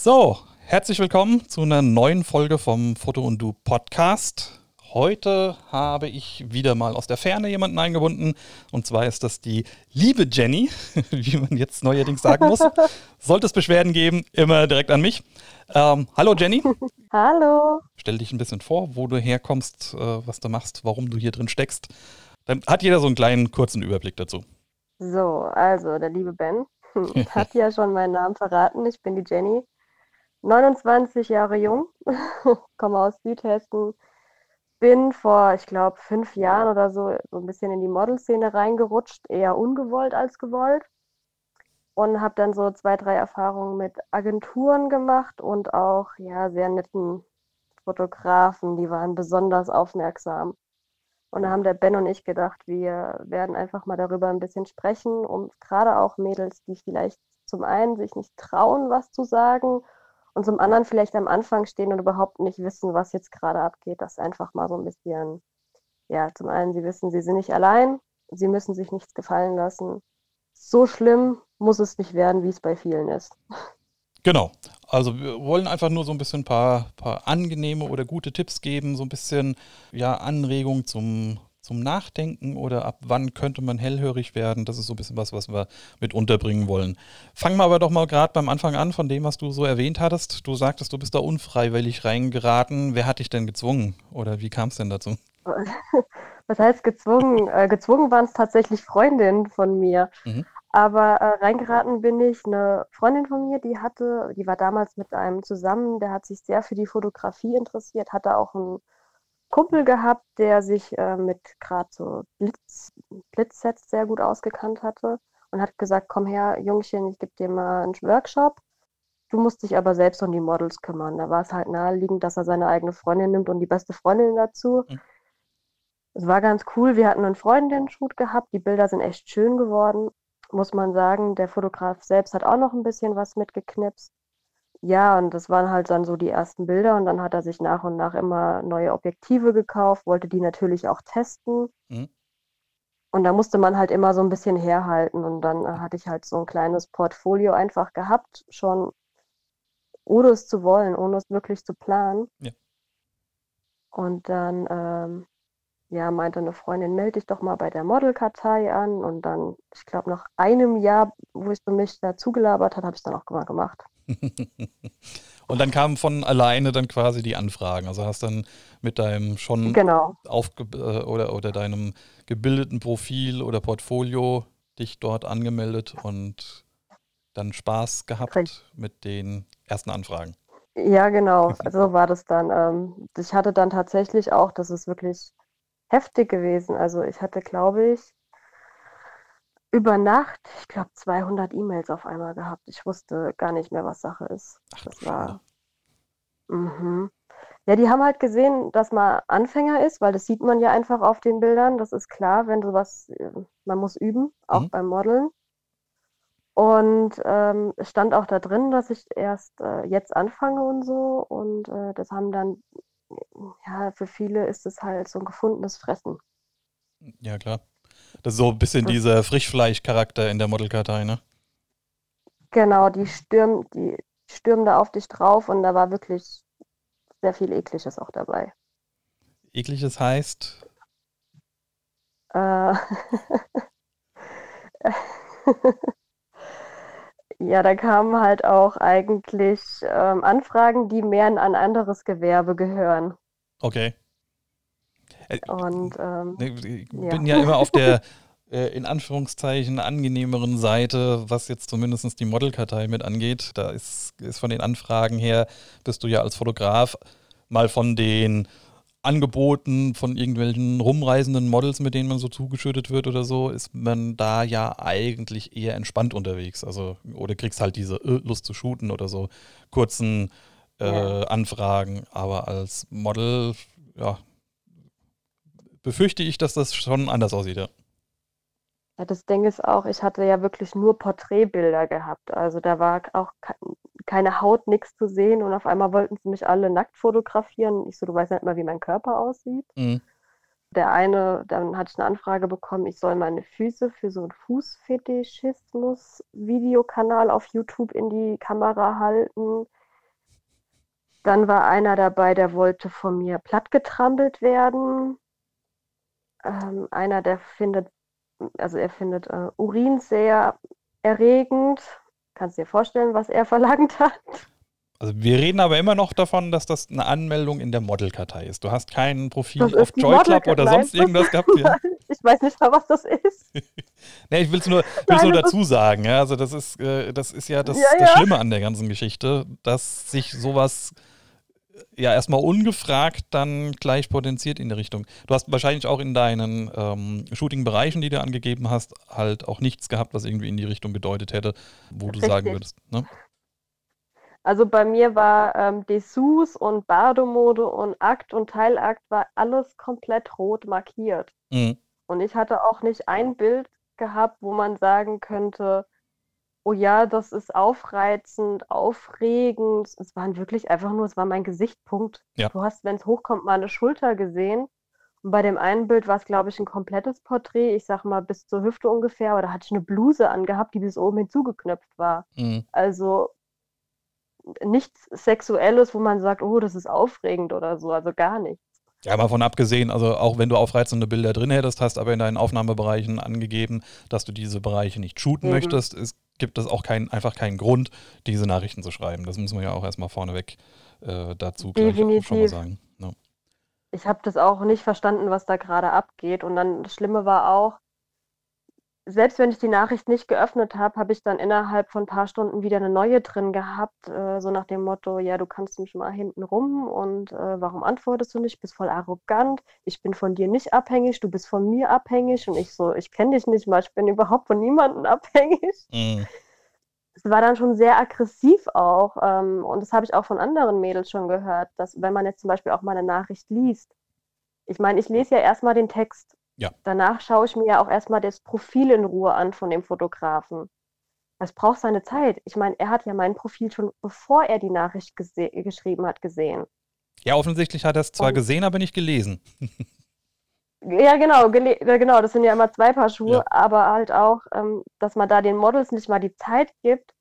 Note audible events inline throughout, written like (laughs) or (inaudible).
So, herzlich willkommen zu einer neuen Folge vom Foto und Du Podcast. Heute habe ich wieder mal aus der Ferne jemanden eingebunden. Und zwar ist das die liebe Jenny, (laughs) wie man jetzt neuerdings sagen muss. (laughs) Sollte es Beschwerden geben, immer direkt an mich. Ähm, hallo Jenny. (laughs) Hallo. Stell dich ein bisschen vor, wo du herkommst, äh, was du machst, warum du hier drin steckst. Dann hat jeder so einen kleinen kurzen Überblick dazu. So, also der liebe Ben hat ja schon meinen Namen verraten. Ich bin die Jenny, 29 Jahre jung, (laughs) komme aus Südhessen, bin vor, ich glaube, fünf Jahren oder so so ein bisschen in die Modelszene reingerutscht, eher ungewollt als gewollt. Und habe dann so zwei, drei Erfahrungen mit Agenturen gemacht und auch ja sehr netten Fotografen, die waren besonders aufmerksam. Und da haben der Ben und ich gedacht, wir werden einfach mal darüber ein bisschen sprechen, um gerade auch Mädels, die vielleicht zum einen sich nicht trauen, was zu sagen und zum anderen vielleicht am Anfang stehen und überhaupt nicht wissen, was jetzt gerade abgeht, das einfach mal so ein bisschen, ja, zum einen, sie wissen, sie sind nicht allein, sie müssen sich nichts gefallen lassen. So schlimm muss es nicht werden, wie es bei vielen ist. Genau. Also wir wollen einfach nur so ein bisschen ein paar, paar angenehme oder gute Tipps geben, so ein bisschen ja, Anregung zum, zum Nachdenken oder ab wann könnte man hellhörig werden. Das ist so ein bisschen was, was wir mit unterbringen wollen. Fangen wir aber doch mal gerade beim Anfang an von dem, was du so erwähnt hattest. Du sagtest, du bist da unfreiwillig reingeraten. Wer hat dich denn gezwungen oder wie kam es denn dazu? (laughs) Was heißt gezwungen? Äh, gezwungen waren es tatsächlich Freundinnen von mir. Mhm. Aber äh, reingeraten bin ich, eine Freundin von mir, die hatte, die war damals mit einem zusammen, der hat sich sehr für die Fotografie interessiert, hatte auch einen Kumpel gehabt, der sich äh, mit gerade so Blitz, Blitzsets sehr gut ausgekannt hatte und hat gesagt, komm her, Jungchen, ich gebe dir mal einen Workshop. Du musst dich aber selbst um die Models kümmern. Da war es halt naheliegend, dass er seine eigene Freundin nimmt und die beste Freundin dazu. Mhm. Es war ganz cool. Wir hatten einen Freundinnen-Shoot gehabt. Die Bilder sind echt schön geworden muss man sagen. Der Fotograf selbst hat auch noch ein bisschen was mitgeknipst. Ja, und das waren halt dann so die ersten Bilder und dann hat er sich nach und nach immer neue Objektive gekauft, wollte die natürlich auch testen. Mhm. Und da musste man halt immer so ein bisschen herhalten und dann hatte ich halt so ein kleines Portfolio einfach gehabt, schon ohne es zu wollen, ohne es wirklich zu planen. Ja. Und dann ähm, ja, meinte eine Freundin, melde dich doch mal bei der Modelkartei an. Und dann, ich glaube, nach einem Jahr, wo ich mich da zugelabert hat, habe ich es dann auch mal gemacht. Und dann kamen von alleine dann quasi die Anfragen. Also hast dann mit deinem schon genau. aufge äh, oder, oder deinem gebildeten Profil oder Portfolio dich dort angemeldet und dann Spaß gehabt Richtig. mit den ersten Anfragen. Ja, genau. So war das dann. Ähm, ich hatte dann tatsächlich auch, das ist wirklich heftig gewesen. Also ich hatte, glaube ich, über Nacht, ich glaube, 200 E-Mails auf einmal gehabt. Ich wusste gar nicht mehr, was Sache ist. Ach, das war. Mhm. Ja, die haben halt gesehen, dass man Anfänger ist, weil das sieht man ja einfach auf den Bildern. Das ist klar, wenn du was, äh, man muss üben, auch mhm. beim Modeln. Und ähm, es stand auch da drin, dass ich erst äh, jetzt anfange und so. Und äh, das haben dann ja, für viele ist es halt so ein gefundenes Fressen. Ja, klar. Das ist so ein bisschen dieser Frischfleisch-Charakter in der Modelkartei, ne? Genau, die stürmen, die stürmen da auf dich drauf und da war wirklich sehr viel Ekliges auch dabei. Ekliges heißt? Äh, (laughs) Ja, da kamen halt auch eigentlich ähm, Anfragen, die mehr in ein anderes Gewerbe gehören. Okay. Äh, Und ähm, ich bin ja. ja immer auf der (laughs) äh, in Anführungszeichen angenehmeren Seite, was jetzt zumindest die Modelkartei mit angeht. Da ist, ist von den Anfragen her, bist du ja als Fotograf mal von den Angeboten von irgendwelchen rumreisenden Models, mit denen man so zugeschüttet wird oder so, ist man da ja eigentlich eher entspannt unterwegs. Also, oder kriegst halt diese äh, Lust zu shooten oder so kurzen äh, ja. Anfragen. Aber als Model, ja, befürchte ich, dass das schon anders aussieht, ja. Ja, das Ding ist auch, ich hatte ja wirklich nur Porträtbilder gehabt. Also da war auch keine Haut, nichts zu sehen und auf einmal wollten sie mich alle nackt fotografieren. Ich so, du weißt nicht mal, wie mein Körper aussieht. Mhm. Der eine, dann hatte ich eine Anfrage bekommen, ich soll meine Füße für so einen Fußfetischismus-Videokanal auf YouTube in die Kamera halten. Dann war einer dabei, der wollte von mir plattgetrampelt werden. Ähm, einer, der findet, also er findet äh, Urin sehr erregend. Kannst du dir vorstellen, was er (laughs) verlangt hat? Also wir reden aber immer noch davon, dass das eine Anmeldung in der Modelkartei ist. Du hast kein Profil auf Joy Club oder sonst irgendwas gehabt hier. (laughs) Ich weiß nicht mal, was das ist. (laughs) nee, ich will es nur, will's nur dazu sagen. Ja? Also das ist, äh, das ist ja, das, ja, das Schlimme an der ganzen Geschichte, dass sich sowas ja erstmal ungefragt dann gleich potenziert in die Richtung. Du hast wahrscheinlich auch in deinen ähm, Shooting-Bereichen, die du angegeben hast, halt auch nichts gehabt, was irgendwie in die Richtung gedeutet hätte, wo du Richtig. sagen würdest. Ne? Also bei mir war ähm, Dessous und Bardo-Mode und Akt und Teilakt war alles komplett rot markiert. Mhm. Und ich hatte auch nicht ein Bild gehabt, wo man sagen könnte, oh ja, das ist aufreizend, aufregend. Es waren wirklich einfach nur, es war mein Gesichtspunkt. Ja. Du hast, wenn es hochkommt, mal eine Schulter gesehen. Und bei dem einen Bild war es, glaube ich, ein komplettes Porträt, ich sag mal bis zur Hüfte ungefähr, aber da hatte ich eine Bluse angehabt, die bis oben hinzugeknöpft war. Mhm. Also nichts Sexuelles, wo man sagt, oh, das ist aufregend oder so, also gar nichts. Ja, mal von abgesehen, also auch wenn du aufreizende Bilder drin hättest, hast aber in deinen Aufnahmebereichen angegeben, dass du diese Bereiche nicht shooten Eben. möchtest, es gibt es auch kein, einfach keinen Grund, diese Nachrichten zu schreiben. Das muss man ja auch erstmal vorneweg äh, dazu gleich schon mal sagen. Ja. Ich habe das auch nicht verstanden, was da gerade abgeht. Und dann das Schlimme war auch, selbst wenn ich die Nachricht nicht geöffnet habe, habe ich dann innerhalb von ein paar Stunden wieder eine neue drin gehabt, äh, so nach dem Motto, ja, du kannst mich mal hinten rum und äh, warum antwortest du nicht? Bist voll arrogant, ich bin von dir nicht abhängig, du bist von mir abhängig und ich so, ich kenne dich nicht mal, ich bin überhaupt von niemandem (laughs) abhängig. Mhm. Es war dann schon sehr aggressiv auch ähm, und das habe ich auch von anderen Mädels schon gehört, dass wenn man jetzt zum Beispiel auch mal eine Nachricht liest, ich meine, ich lese ja erstmal den Text ja. Danach schaue ich mir ja auch erstmal das Profil in Ruhe an von dem Fotografen. Das braucht seine Zeit. Ich meine, er hat ja mein Profil schon, bevor er die Nachricht geschrieben hat, gesehen. Ja, offensichtlich hat er es zwar Und gesehen, aber nicht gelesen. (laughs) ja, genau, genau, das sind ja immer zwei Paar Schuhe, ja. aber halt auch, ähm, dass man da den Models nicht mal die Zeit gibt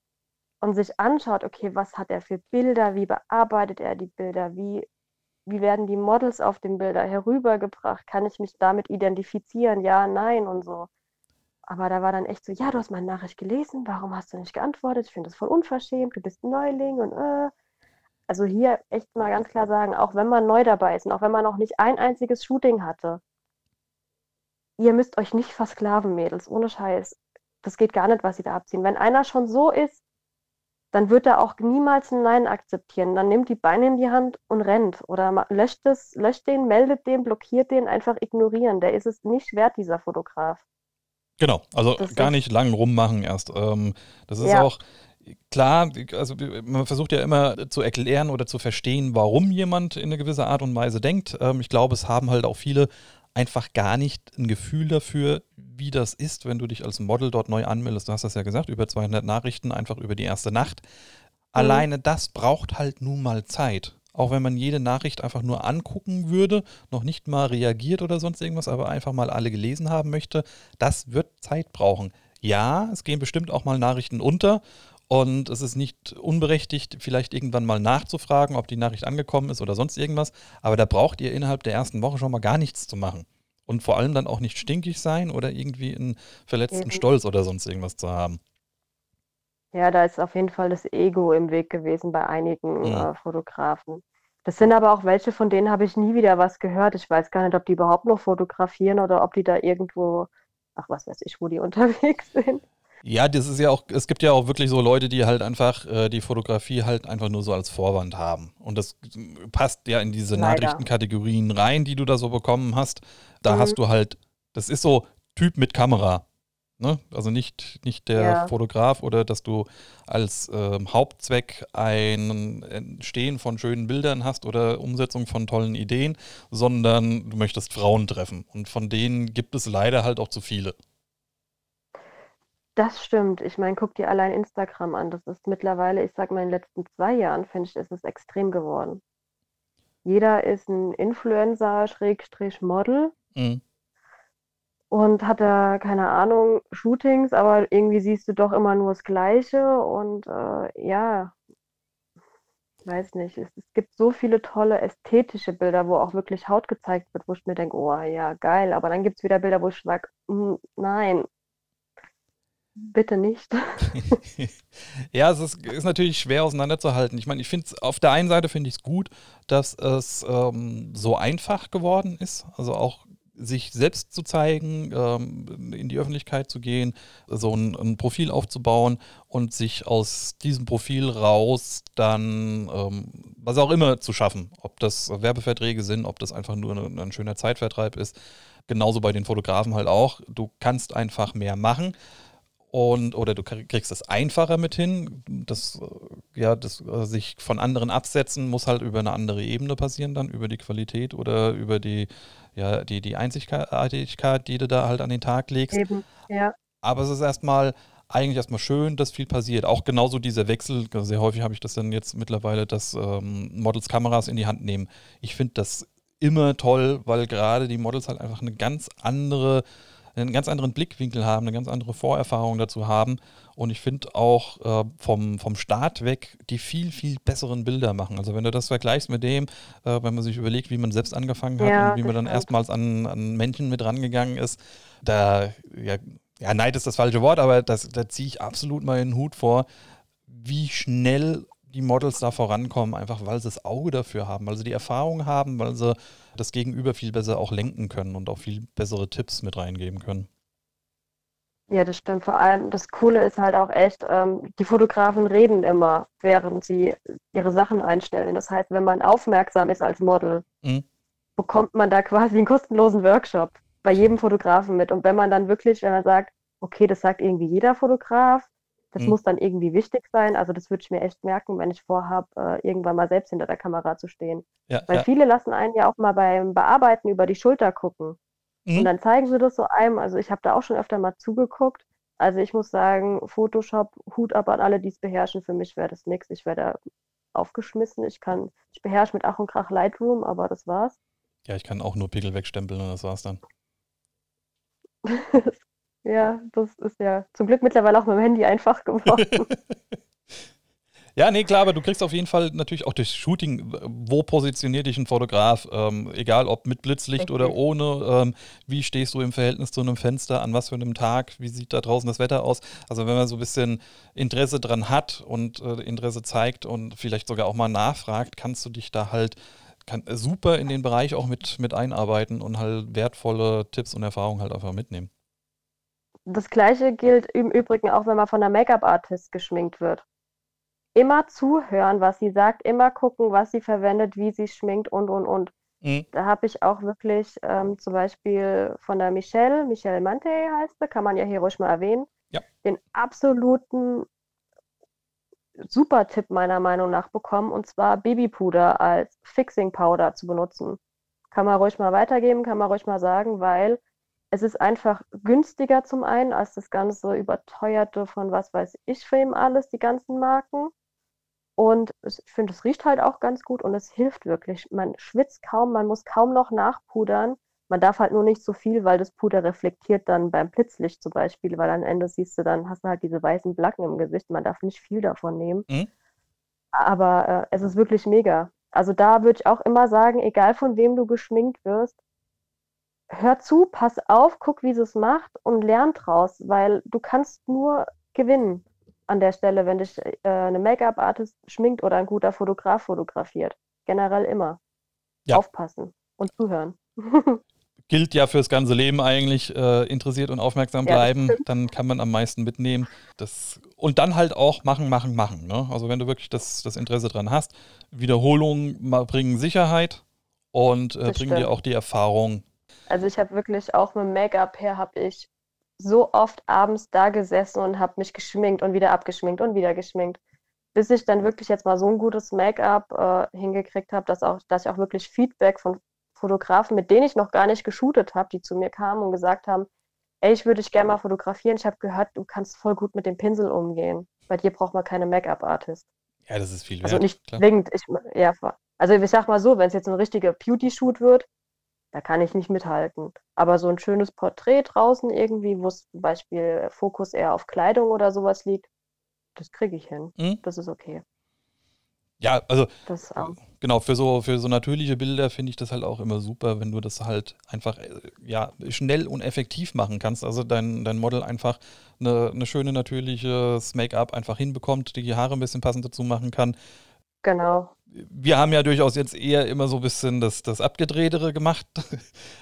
und sich anschaut, okay, was hat er für Bilder, wie bearbeitet er die Bilder, wie wie werden die Models auf den Bilder herübergebracht? Kann ich mich damit identifizieren? Ja, nein und so. Aber da war dann echt so, ja, du hast meine Nachricht gelesen, warum hast du nicht geantwortet? Ich finde das voll unverschämt, du bist ein Neuling und äh. Also hier echt mal ganz klar sagen, auch wenn man neu dabei ist und auch wenn man noch nicht ein einziges Shooting hatte, ihr müsst euch nicht versklaven, Mädels, ohne Scheiß. Das geht gar nicht, was sie da abziehen. Wenn einer schon so ist, dann wird er auch niemals ein Nein akzeptieren. Dann nimmt die Beine in die Hand und rennt. Oder löscht, es, löscht den, meldet den, blockiert den, einfach ignorieren. Der ist es nicht wert, dieser Fotograf. Genau, also das gar nicht lang rummachen erst. Ähm, das ist ja. auch klar, also man versucht ja immer zu erklären oder zu verstehen, warum jemand in eine gewisse Art und Weise denkt. Ähm, ich glaube, es haben halt auch viele einfach gar nicht ein Gefühl dafür, wie das ist, wenn du dich als Model dort neu anmeldest. Du hast das ja gesagt, über 200 Nachrichten einfach über die erste Nacht. Mhm. Alleine das braucht halt nun mal Zeit. Auch wenn man jede Nachricht einfach nur angucken würde, noch nicht mal reagiert oder sonst irgendwas, aber einfach mal alle gelesen haben möchte, das wird Zeit brauchen. Ja, es gehen bestimmt auch mal Nachrichten unter und es ist nicht unberechtigt, vielleicht irgendwann mal nachzufragen, ob die Nachricht angekommen ist oder sonst irgendwas. Aber da braucht ihr innerhalb der ersten Woche schon mal gar nichts zu machen. Und vor allem dann auch nicht stinkig sein oder irgendwie einen verletzten mhm. Stolz oder sonst irgendwas zu haben. Ja, da ist auf jeden Fall das Ego im Weg gewesen bei einigen ja. äh, Fotografen. Das sind aber auch welche, von denen habe ich nie wieder was gehört. Ich weiß gar nicht, ob die überhaupt noch fotografieren oder ob die da irgendwo, ach was weiß ich, wo die (laughs) unterwegs sind. Ja, das ist ja auch, es gibt ja auch wirklich so Leute, die halt einfach äh, die Fotografie halt einfach nur so als Vorwand haben. Und das passt ja in diese Leider. Nachrichtenkategorien rein, die du da so bekommen hast. Da mhm. hast du halt, das ist so Typ mit Kamera. Ne? Also nicht, nicht der ja. Fotograf oder dass du als ähm, Hauptzweck ein Entstehen von schönen Bildern hast oder Umsetzung von tollen Ideen, sondern du möchtest Frauen treffen. Und von denen gibt es leider halt auch zu viele. Das stimmt. Ich meine, guck dir allein Instagram an. Das ist mittlerweile, ich sag mal, in den letzten zwei Jahren, finde ich, ist es extrem geworden. Jeder ist ein Influencer, Schrägstrich Model mhm. und hat da, keine Ahnung, Shootings, aber irgendwie siehst du doch immer nur das Gleiche und äh, ja, weiß nicht, es, es, gibt so viele tolle ästhetische Bilder, wo auch wirklich Haut gezeigt wird, wo ich mir denke, oh ja, geil. Aber dann gibt es wieder Bilder, wo ich sage, hm, nein, bitte nicht. (laughs) ja, es ist, ist, natürlich schwer auseinanderzuhalten. Ich meine, ich finde auf der einen Seite finde ich es gut, dass es ähm, so einfach geworden ist. Also auch sich selbst zu zeigen, ähm, in die Öffentlichkeit zu gehen, so ein, ein, Profil aufzubauen und sich aus diesem Profil raus dann ähm, was auch immer zu schaffen. Ob das Werbeverträge sind, ob das einfach nur ein, ein schöner Zeitvertreib ist. Genauso bei den Fotografen halt auch. Du kannst einfach mehr machen und oder du kriegst es einfacher mit hin. Das, äh, ja, das äh, sich von anderen absetzen muss halt über eine andere Ebene passieren, dann über die Qualität oder über die, ja, die, die Einzigartigkeit, die du da halt an den Tag legst. Eben, ja. Aber es ist erstmal eigentlich erstmal schön, dass viel passiert. Auch genauso dieser Wechsel, sehr häufig habe ich das dann jetzt mittlerweile, dass ähm, Models Kameras in die Hand nehmen. Ich finde das immer toll, weil gerade die Models halt einfach eine ganz andere einen ganz anderen Blickwinkel haben, eine ganz andere Vorerfahrung dazu haben. Und ich finde auch äh, vom, vom Start weg die viel, viel besseren Bilder machen. Also wenn du das vergleichst mit dem, äh, wenn man sich überlegt, wie man selbst angefangen hat ja, und wie man dann stimmt. erstmals an, an Männchen mit rangegangen ist, da, ja, ja, Neid ist das falsche Wort, aber das, da ziehe ich absolut mal den Hut vor, wie schnell die Models da vorankommen, einfach weil sie das Auge dafür haben, weil sie die Erfahrung haben, weil sie das Gegenüber viel besser auch lenken können und auch viel bessere Tipps mit reingeben können. Ja, das stimmt. Vor allem das Coole ist halt auch echt, ähm, die Fotografen reden immer, während sie ihre Sachen einstellen. Das heißt, wenn man aufmerksam ist als Model, mhm. bekommt man da quasi einen kostenlosen Workshop bei jedem Fotografen mit. Und wenn man dann wirklich, wenn man sagt, okay, das sagt irgendwie jeder Fotograf, das mhm. muss dann irgendwie wichtig sein. Also das würde ich mir echt merken, wenn ich vorhabe, äh, irgendwann mal selbst hinter der Kamera zu stehen. Ja, Weil ja. viele lassen einen ja auch mal beim Bearbeiten über die Schulter gucken. Mhm. Und dann zeigen sie das so einem. Also ich habe da auch schon öfter mal zugeguckt. Also ich muss sagen, Photoshop, Hut ab an alle, die es beherrschen. Für mich wäre das nichts. Ich wäre da aufgeschmissen. Ich kann, ich beherrsche mit Ach und Krach Lightroom, aber das war's. Ja, ich kann auch nur Pickel wegstempeln und das war's dann. (laughs) Ja, das ist ja zum Glück mittlerweile auch mit dem Handy einfach geworden. (laughs) Ja, nee, klar, aber du kriegst auf jeden Fall natürlich auch durch Shooting, wo positioniert dich ein Fotograf, ähm, egal ob mit Blitzlicht okay. oder ohne, ähm, wie stehst du im Verhältnis zu einem Fenster, an was für einem Tag, wie sieht da draußen das Wetter aus. Also wenn man so ein bisschen Interesse dran hat und äh, Interesse zeigt und vielleicht sogar auch mal nachfragt, kannst du dich da halt kann, super in den Bereich auch mit, mit einarbeiten und halt wertvolle Tipps und Erfahrungen halt einfach mitnehmen. Das gleiche gilt im Übrigen auch, wenn man von einer Make-up-Artist geschminkt wird. Immer zuhören, was sie sagt, immer gucken, was sie verwendet, wie sie schminkt und, und, und. Mhm. Da habe ich auch wirklich ähm, zum Beispiel von der Michelle, Michelle Mante heißt sie, kann man ja hier ruhig mal erwähnen, ja. den absoluten super Tipp meiner Meinung nach bekommen, und zwar Babypuder als Fixing Powder zu benutzen. Kann man ruhig mal weitergeben, kann man ruhig mal sagen, weil es ist einfach günstiger zum einen als das ganze überteuerte von was weiß ich für ihm alles, die ganzen Marken. Und ich finde, es riecht halt auch ganz gut und es hilft wirklich. Man schwitzt kaum, man muss kaum noch nachpudern. Man darf halt nur nicht so viel, weil das Puder reflektiert dann beim Blitzlicht zum Beispiel, weil am Ende siehst du dann, hast du halt diese weißen Blacken im Gesicht. Man darf nicht viel davon nehmen. Mhm. Aber äh, es ist wirklich mega. Also da würde ich auch immer sagen, egal von wem du geschminkt wirst, hör zu, pass auf, guck, wie sie es macht und lern draus, weil du kannst nur gewinnen an der Stelle, wenn dich äh, eine Make-up-Artist schminkt oder ein guter Fotograf fotografiert. Generell immer. Ja. Aufpassen und zuhören. (laughs) Gilt ja fürs ganze Leben eigentlich, äh, interessiert und aufmerksam bleiben, ja, dann kann man am meisten mitnehmen. Das, und dann halt auch machen, machen, machen. Ne? Also wenn du wirklich das, das Interesse dran hast, Wiederholungen bringen Sicherheit und äh, bringen dir auch die Erfahrung, also ich habe wirklich auch mit Make-up her, habe ich so oft abends da gesessen und habe mich geschminkt und wieder abgeschminkt und wieder geschminkt, bis ich dann wirklich jetzt mal so ein gutes Make-up äh, hingekriegt habe, dass, dass ich auch wirklich Feedback von Fotografen, mit denen ich noch gar nicht geshootet habe, die zu mir kamen und gesagt haben, ey, ich würde dich gerne mal fotografieren. Ich habe gehört, du kannst voll gut mit dem Pinsel umgehen. Bei dir braucht man keine Make-up-Artist. Ja, das ist viel also wert. Also nicht zwingend. Ich, ja, also ich sag mal so, wenn es jetzt ein richtiger Beauty-Shoot wird, da kann ich nicht mithalten. Aber so ein schönes Porträt draußen irgendwie, wo es zum Beispiel Fokus eher auf Kleidung oder sowas liegt, das kriege ich hin. Mhm. Das ist okay. Ja, also genau, für so, für so natürliche Bilder finde ich das halt auch immer super, wenn du das halt einfach äh, ja, schnell und effektiv machen kannst. Also dein, dein Model einfach eine, eine schöne natürliches Make-up einfach hinbekommt, die Haare ein bisschen passend dazu machen kann. Genau. Wir haben ja durchaus jetzt eher immer so ein bisschen das, das Abgedrehtere gemacht. (laughs)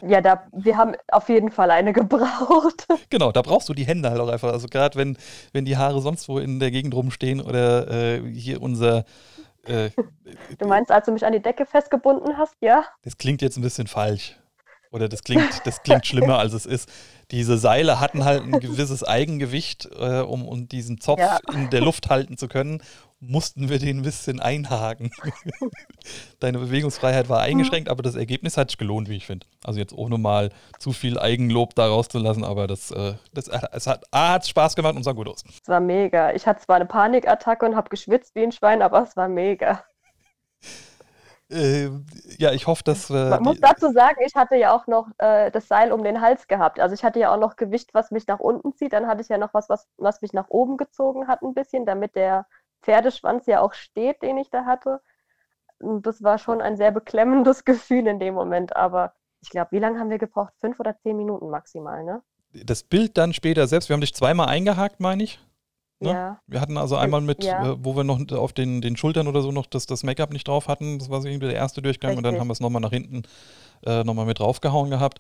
Ja, da, wir haben auf jeden Fall eine (laughs) gebraucht. Genau, da brauchst du die Hände halt auch einfach. Also gerade wenn, wenn die Haare sonst wo in der Gegend rumstehen oder äh, hier unser äh, (laughs) du meinst, als du mich an die Decke festgebunden hast, ja? Das klingt jetzt ein bisschen falsch. Oder das klingt, das klingt schlimmer, als es ist. Diese Seile hatten halt ein gewisses Eigengewicht, äh, um, um diesen Zopf ja. in der Luft halten zu können mussten wir den ein bisschen einhaken. (laughs) Deine Bewegungsfreiheit war eingeschränkt, aber das Ergebnis hat sich gelohnt, wie ich finde. Also jetzt ohne mal zu viel Eigenlob da rauszulassen, aber das, äh, das es hat, A, hat Spaß gemacht und sah gut aus. Es war mega. Ich hatte zwar eine Panikattacke und habe geschwitzt wie ein Schwein, aber es war mega. Äh, ja, ich hoffe, dass. Äh, Man muss dazu sagen, ich hatte ja auch noch äh, das Seil um den Hals gehabt. Also ich hatte ja auch noch Gewicht, was mich nach unten zieht. Dann hatte ich ja noch was, was, was mich nach oben gezogen hat, ein bisschen, damit der Pferdeschwanz ja auch steht, den ich da hatte. Und das war schon ein sehr beklemmendes (laughs) Gefühl in dem Moment. Aber ich glaube, wie lange haben wir gebraucht? Fünf oder zehn Minuten maximal, ne? Das Bild dann später selbst, wir haben dich zweimal eingehakt, meine ich. Ne? Ja. Wir hatten also einmal mit, ja. äh, wo wir noch auf den, den Schultern oder so noch das, das Make-up nicht drauf hatten. Das war so irgendwie der erste Durchgang Richtig. und dann haben wir es nochmal nach hinten äh, nochmal mit draufgehauen gehabt.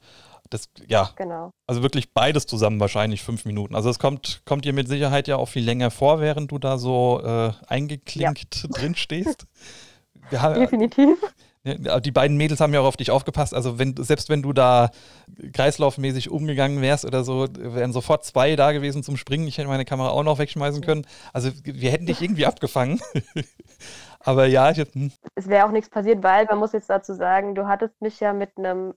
Das, ja, genau. also wirklich beides zusammen wahrscheinlich fünf Minuten. Also es kommt, kommt dir mit Sicherheit ja auch viel länger vor, während du da so äh, eingeklinkt ja. drin stehst. (laughs) Definitiv. Die beiden Mädels haben ja auch auf dich aufgepasst. Also wenn, selbst wenn du da kreislaufmäßig umgegangen wärst oder so, wären sofort zwei da gewesen zum Springen. Ich hätte meine Kamera auch noch wegschmeißen können. Also wir hätten dich irgendwie abgefangen. (laughs) Aber ja, ich, hm. es wäre auch nichts passiert, weil man muss jetzt dazu sagen, du hattest mich ja mit einem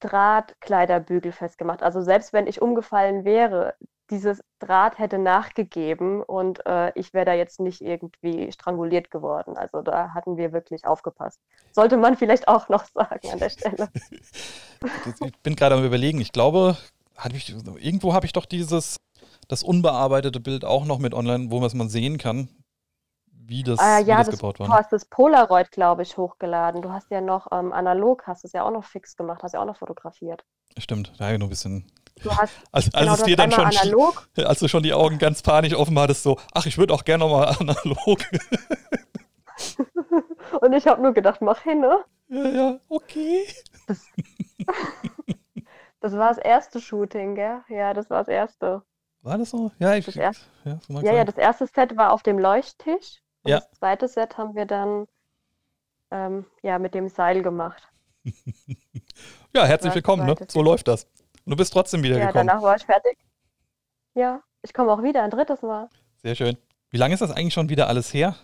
Drahtkleiderbügel festgemacht. Also selbst wenn ich umgefallen wäre, dieses Draht hätte nachgegeben und äh, ich wäre da jetzt nicht irgendwie stranguliert geworden. Also da hatten wir wirklich aufgepasst. Sollte man vielleicht auch noch sagen an der Stelle. (laughs) ich bin gerade am überlegen. Ich glaube, ich, irgendwo habe ich doch dieses das unbearbeitete Bild auch noch mit online, wo man es mal sehen kann wie das, äh, ja, wie das, das gebaut war. Du hast das Polaroid, glaube ich, hochgeladen. Du hast ja noch ähm, analog, hast es ja auch noch fix gemacht, hast ja auch noch fotografiert. Stimmt, da habe ich noch ein bisschen. Du hast, als, als genau, es dir dann schon, analog. als du schon die Augen ganz panisch offen hattest, so, ach, ich würde auch gerne nochmal (laughs) analog. (laughs) Und ich habe nur gedacht, mach hin, ne? Ja, ja, okay. Das, das war das erste Shooting, gell? Ja, das war das erste. War das so? Ja, ich, das erste, ja, so ja, ja, das erste Set war auf dem Leuchttisch. Und ja. Das zweite Set haben wir dann ähm, ja, mit dem Seil gemacht. (laughs) ja, herzlich willkommen, ne? So läuft das. Und du bist trotzdem wieder ja, gekommen. Ja, danach war ich fertig. Ja, ich komme auch wieder, ein drittes Mal. Sehr schön. Wie lange ist das eigentlich schon wieder alles her?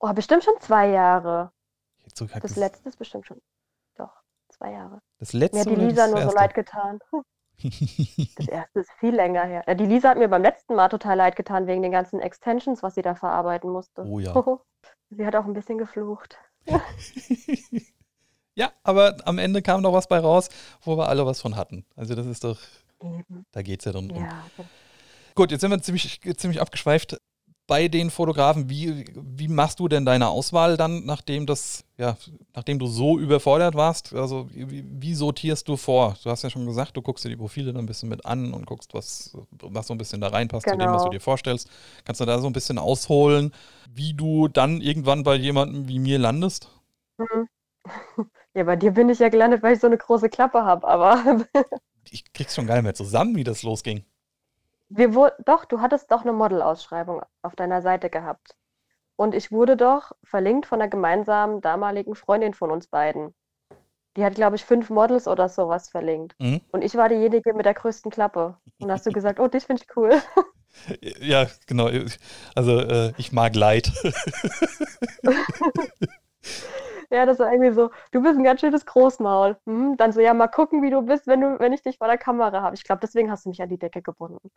Oh, bestimmt schon zwei Jahre. Das letzte ist bestimmt schon. Doch, zwei Jahre. Das letzte Mir hat die Lisa nur so leid getan. (laughs) Das erste ist viel länger her. Ja, die Lisa hat mir beim letzten Mal total leid getan wegen den ganzen Extensions, was sie da verarbeiten musste. Oh ja. Sie hat auch ein bisschen geflucht. (laughs) (laughs) ja, aber am Ende kam noch was bei raus, wo wir alle was von hatten. Also das ist doch, Eben. da geht es ja dann um. Ja. Gut, jetzt sind wir ziemlich, ziemlich abgeschweift bei den Fotografen, wie, wie machst du denn deine Auswahl dann, nachdem das, ja, nachdem du so überfordert warst? Also wie, wie, sortierst du vor? Du hast ja schon gesagt, du guckst dir die Profile dann ein bisschen mit an und guckst, was, was so ein bisschen da reinpasst genau. zu dem, was du genau. dir vorstellst. Kannst du da so ein bisschen ausholen, wie du dann irgendwann bei jemandem wie mir landest? Mhm. (laughs) Ja, bei dir bin ich ja gelandet, weil ich so eine große Klappe habe, aber. (laughs) ich krieg's schon gar nicht mehr zusammen, wie das losging. Wir wurden, doch, du hattest doch eine Modelausschreibung auf deiner Seite gehabt. Und ich wurde doch verlinkt von einer gemeinsamen damaligen Freundin von uns beiden. Die hat, glaube ich, fünf Models oder sowas verlinkt. Mhm. Und ich war diejenige mit der größten Klappe. Und hast du gesagt, oh, dich finde ich cool. (laughs) Ja, genau. Also äh, ich mag Leid. (laughs) Ja, das war irgendwie so, du bist ein ganz schönes Großmaul. Mhm. Dann so, ja, mal gucken, wie du bist, wenn, du, wenn ich dich vor der Kamera habe. Ich glaube, deswegen hast du mich an die Decke gebunden.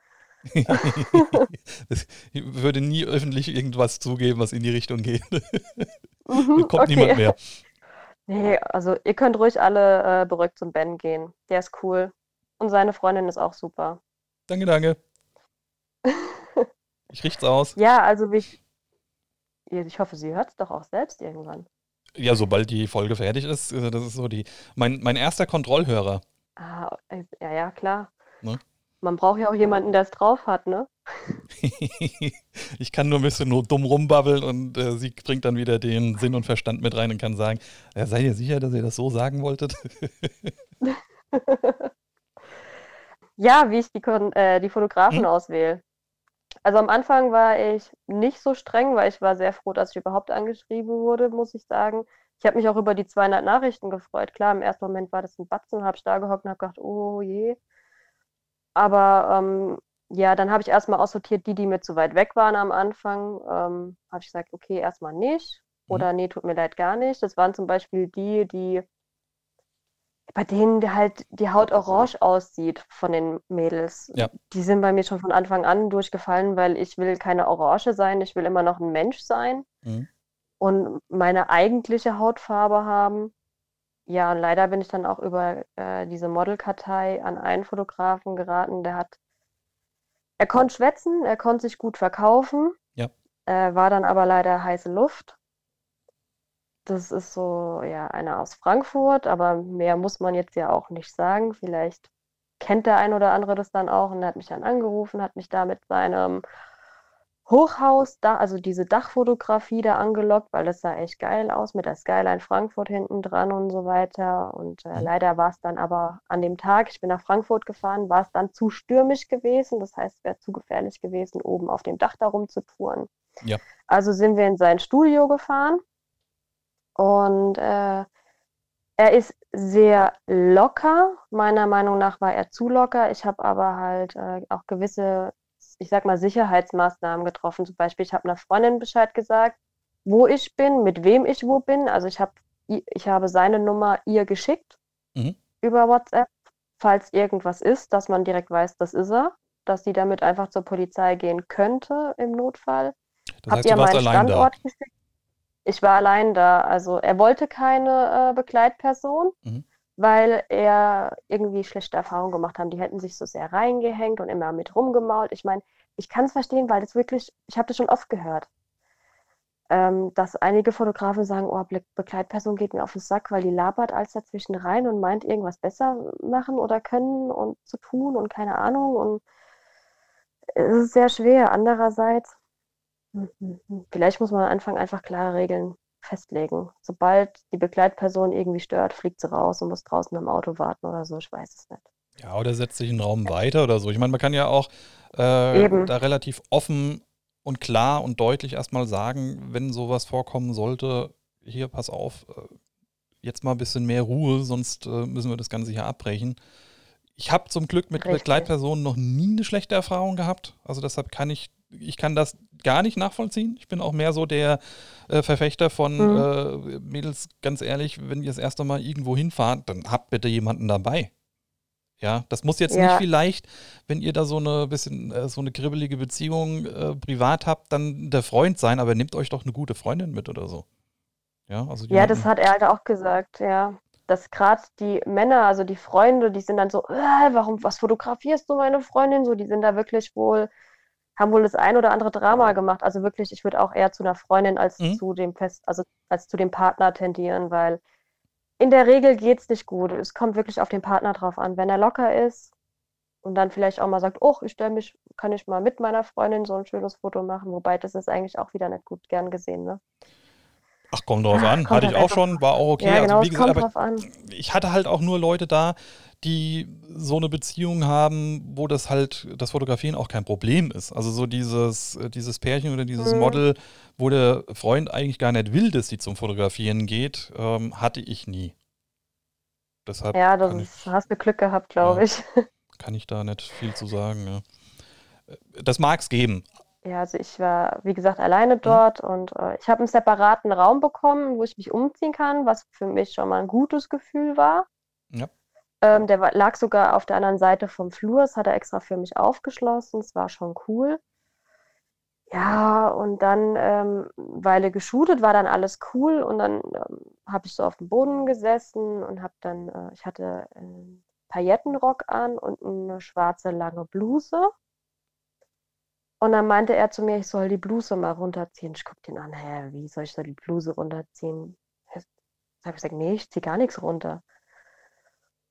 (laughs) ich würde nie öffentlich irgendwas zugeben, was in die Richtung geht. Mhm, kommt okay. niemand mehr. Nee, also ihr könnt ruhig alle äh, beruhigt zum Ben gehen. Der ist cool. Und seine Freundin ist auch super. Danke, danke. (laughs) ich richt's aus. Ja, also ich, Ich hoffe, sie hört es doch auch selbst irgendwann. Ja, sobald die Folge fertig ist, äh, das ist so die. Mein, mein erster Kontrollhörer. Ah, äh, ja, ja, klar. Ne? Man braucht ja auch jemanden, der es drauf hat, ne? (laughs) ich kann nur ein bisschen nur dumm rumbabbeln und äh, sie bringt dann wieder den Sinn und Verstand mit rein und kann sagen, ja, seid ihr sicher, dass ihr das so sagen wolltet? (laughs) ja, wie ich die, äh, die Fotografen hm? auswähle. Also am Anfang war ich nicht so streng, weil ich war sehr froh, dass ich überhaupt angeschrieben wurde, muss ich sagen. Ich habe mich auch über die 200 Nachrichten gefreut. Klar, im ersten Moment war das ein Batzen, habe ich da gehockt und habe gedacht, oh je. Aber ähm, ja, dann habe ich erstmal aussortiert, die, die mir zu weit weg waren am Anfang. Ähm, habe ich gesagt, okay, erstmal nicht. Mhm. Oder mhm. nee, tut mir leid, gar nicht. Das waren zum Beispiel die, die bei denen die halt die Haut orange aussieht von den Mädels. Ja. Die sind bei mir schon von Anfang an durchgefallen, weil ich will keine Orange sein, ich will immer noch ein Mensch sein mhm. und meine eigentliche Hautfarbe haben. Ja, und leider bin ich dann auch über äh, diese Modelkartei an einen Fotografen geraten, der hat, er konnte schwätzen, er konnte sich gut verkaufen, ja. äh, war dann aber leider heiße Luft das ist so, ja, einer aus Frankfurt, aber mehr muss man jetzt ja auch nicht sagen. Vielleicht kennt der ein oder andere das dann auch und hat mich dann angerufen, hat mich da mit seinem Hochhaus, da, also diese Dachfotografie da angelockt, weil das sah echt geil aus mit der Skyline Frankfurt hinten dran und so weiter. Und äh, mhm. leider war es dann aber an dem Tag, ich bin nach Frankfurt gefahren, war es dann zu stürmisch gewesen. Das heißt, es wäre zu gefährlich gewesen, oben auf dem Dach darum zu touren. Ja. Also sind wir in sein Studio gefahren und äh, er ist sehr locker. Meiner Meinung nach war er zu locker. Ich habe aber halt äh, auch gewisse, ich sag mal, Sicherheitsmaßnahmen getroffen. Zum Beispiel, ich habe einer Freundin Bescheid gesagt, wo ich bin, mit wem ich wo bin. Also ich habe ich habe seine Nummer ihr geschickt mhm. über WhatsApp, falls irgendwas ist, dass man direkt weiß, das ist er, dass sie damit einfach zur Polizei gehen könnte im Notfall. Das heißt, Habt ihr meinen Standort da. geschickt? Ich war allein da. Also er wollte keine äh, Begleitperson, mhm. weil er irgendwie schlechte Erfahrungen gemacht haben. Die hätten sich so sehr reingehängt und immer mit rumgemault. Ich meine, ich kann es verstehen, weil das wirklich, ich habe das schon oft gehört, ähm, dass einige Fotografen sagen, oh, Be Begleitperson geht mir auf den Sack, weil die labert alles dazwischen rein und meint, irgendwas besser machen oder können und zu tun und keine Ahnung. Und es ist sehr schwer. Andererseits. Vielleicht muss man am Anfang einfach klare Regeln festlegen. Sobald die Begleitperson irgendwie stört, fliegt sie raus und muss draußen im Auto warten oder so. Ich weiß es nicht. Ja, oder setzt sich einen Raum weiter oder so. Ich meine, man kann ja auch äh, da relativ offen und klar und deutlich erstmal sagen, wenn sowas vorkommen sollte, hier, pass auf, äh, jetzt mal ein bisschen mehr Ruhe, sonst äh, müssen wir das Ganze hier abbrechen. Ich habe zum Glück mit Richtig. Begleitpersonen noch nie eine schlechte Erfahrung gehabt. Also deshalb kann ich ich kann das gar nicht nachvollziehen. Ich bin auch mehr so der äh, Verfechter von mhm. äh, Mädels, ganz ehrlich, wenn ihr das erste Mal irgendwo hinfahrt, dann habt bitte jemanden dabei. Ja, das muss jetzt ja. nicht vielleicht, wenn ihr da so eine bisschen äh, so eine kribbelige Beziehung äh, privat habt, dann der Freund sein, aber nehmt euch doch eine gute Freundin mit oder so. Ja, also ja das hat er halt auch gesagt, ja. Dass gerade die Männer, also die Freunde, die sind dann so, äh, warum, was fotografierst du meine Freundin? So, die sind da wirklich wohl haben wohl das ein oder andere Drama gemacht. Also wirklich, ich würde auch eher zu einer Freundin als mhm. zu dem Fest, also als zu dem Partner tendieren, weil in der Regel geht es nicht gut. Es kommt wirklich auf den Partner drauf an. Wenn er locker ist und dann vielleicht auch mal sagt, oh, ich stelle mich, kann ich mal mit meiner Freundin so ein schönes Foto machen, wobei das ist eigentlich auch wieder nicht gut gern gesehen, ne? Ach, kommt drauf an. Hatte ich halt auch schon, war auch okay. Ja, genau, also, wie gesagt, aber ich hatte halt auch nur Leute da, die so eine Beziehung haben, wo das halt, das Fotografieren auch kein Problem ist. Also so dieses, äh, dieses Pärchen oder dieses mhm. Model, wo der Freund eigentlich gar nicht will, dass sie zum Fotografieren geht, ähm, hatte ich nie. Deshalb ja, das ich, hast du Glück gehabt, glaube ja, ich. (laughs) Kann ich da nicht viel zu sagen. Ja. Äh, das mag es geben. Ja, also ich war, wie gesagt, alleine mhm. dort und äh, ich habe einen separaten Raum bekommen, wo ich mich umziehen kann, was für mich schon mal ein gutes Gefühl war. Ja. Ähm, der lag sogar auf der anderen Seite vom Flur. Das hat er extra für mich aufgeschlossen. Es war schon cool. Ja, und dann, ähm, weil er geshootet war, dann alles cool. Und dann ähm, habe ich so auf dem Boden gesessen und habe dann, äh, ich hatte einen Paillettenrock an und eine schwarze lange Bluse. Und dann meinte er zu mir, ich soll die Bluse mal runterziehen. Ich gucke den an, hä, wie soll ich da die Bluse runterziehen? Da habe ich gesagt, nee, ich ziehe gar nichts runter.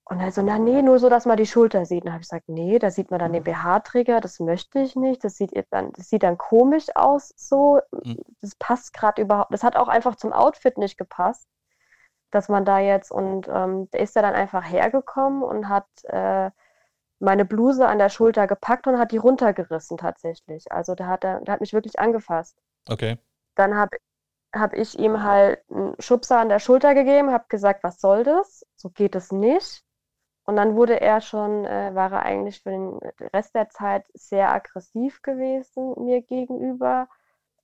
Und er so, na nee, nur so, dass man die Schulter sieht. Und dann habe ich gesagt, nee, da sieht man dann den BH-Träger, das möchte ich nicht. Das sieht dann, das sieht dann komisch aus so. Mhm. Das passt gerade überhaupt. Das hat auch einfach zum Outfit nicht gepasst, dass man da jetzt und ähm, der ist ja dann einfach hergekommen und hat äh, meine Bluse an der Schulter gepackt und hat die runtergerissen tatsächlich. Also der hat, der hat mich wirklich angefasst. Okay. Dann habe hab ich ihm halt einen Schubser an der Schulter gegeben, habe gesagt, was soll das? So geht es nicht. Und dann wurde er schon, äh, war er eigentlich für den Rest der Zeit sehr aggressiv gewesen mir gegenüber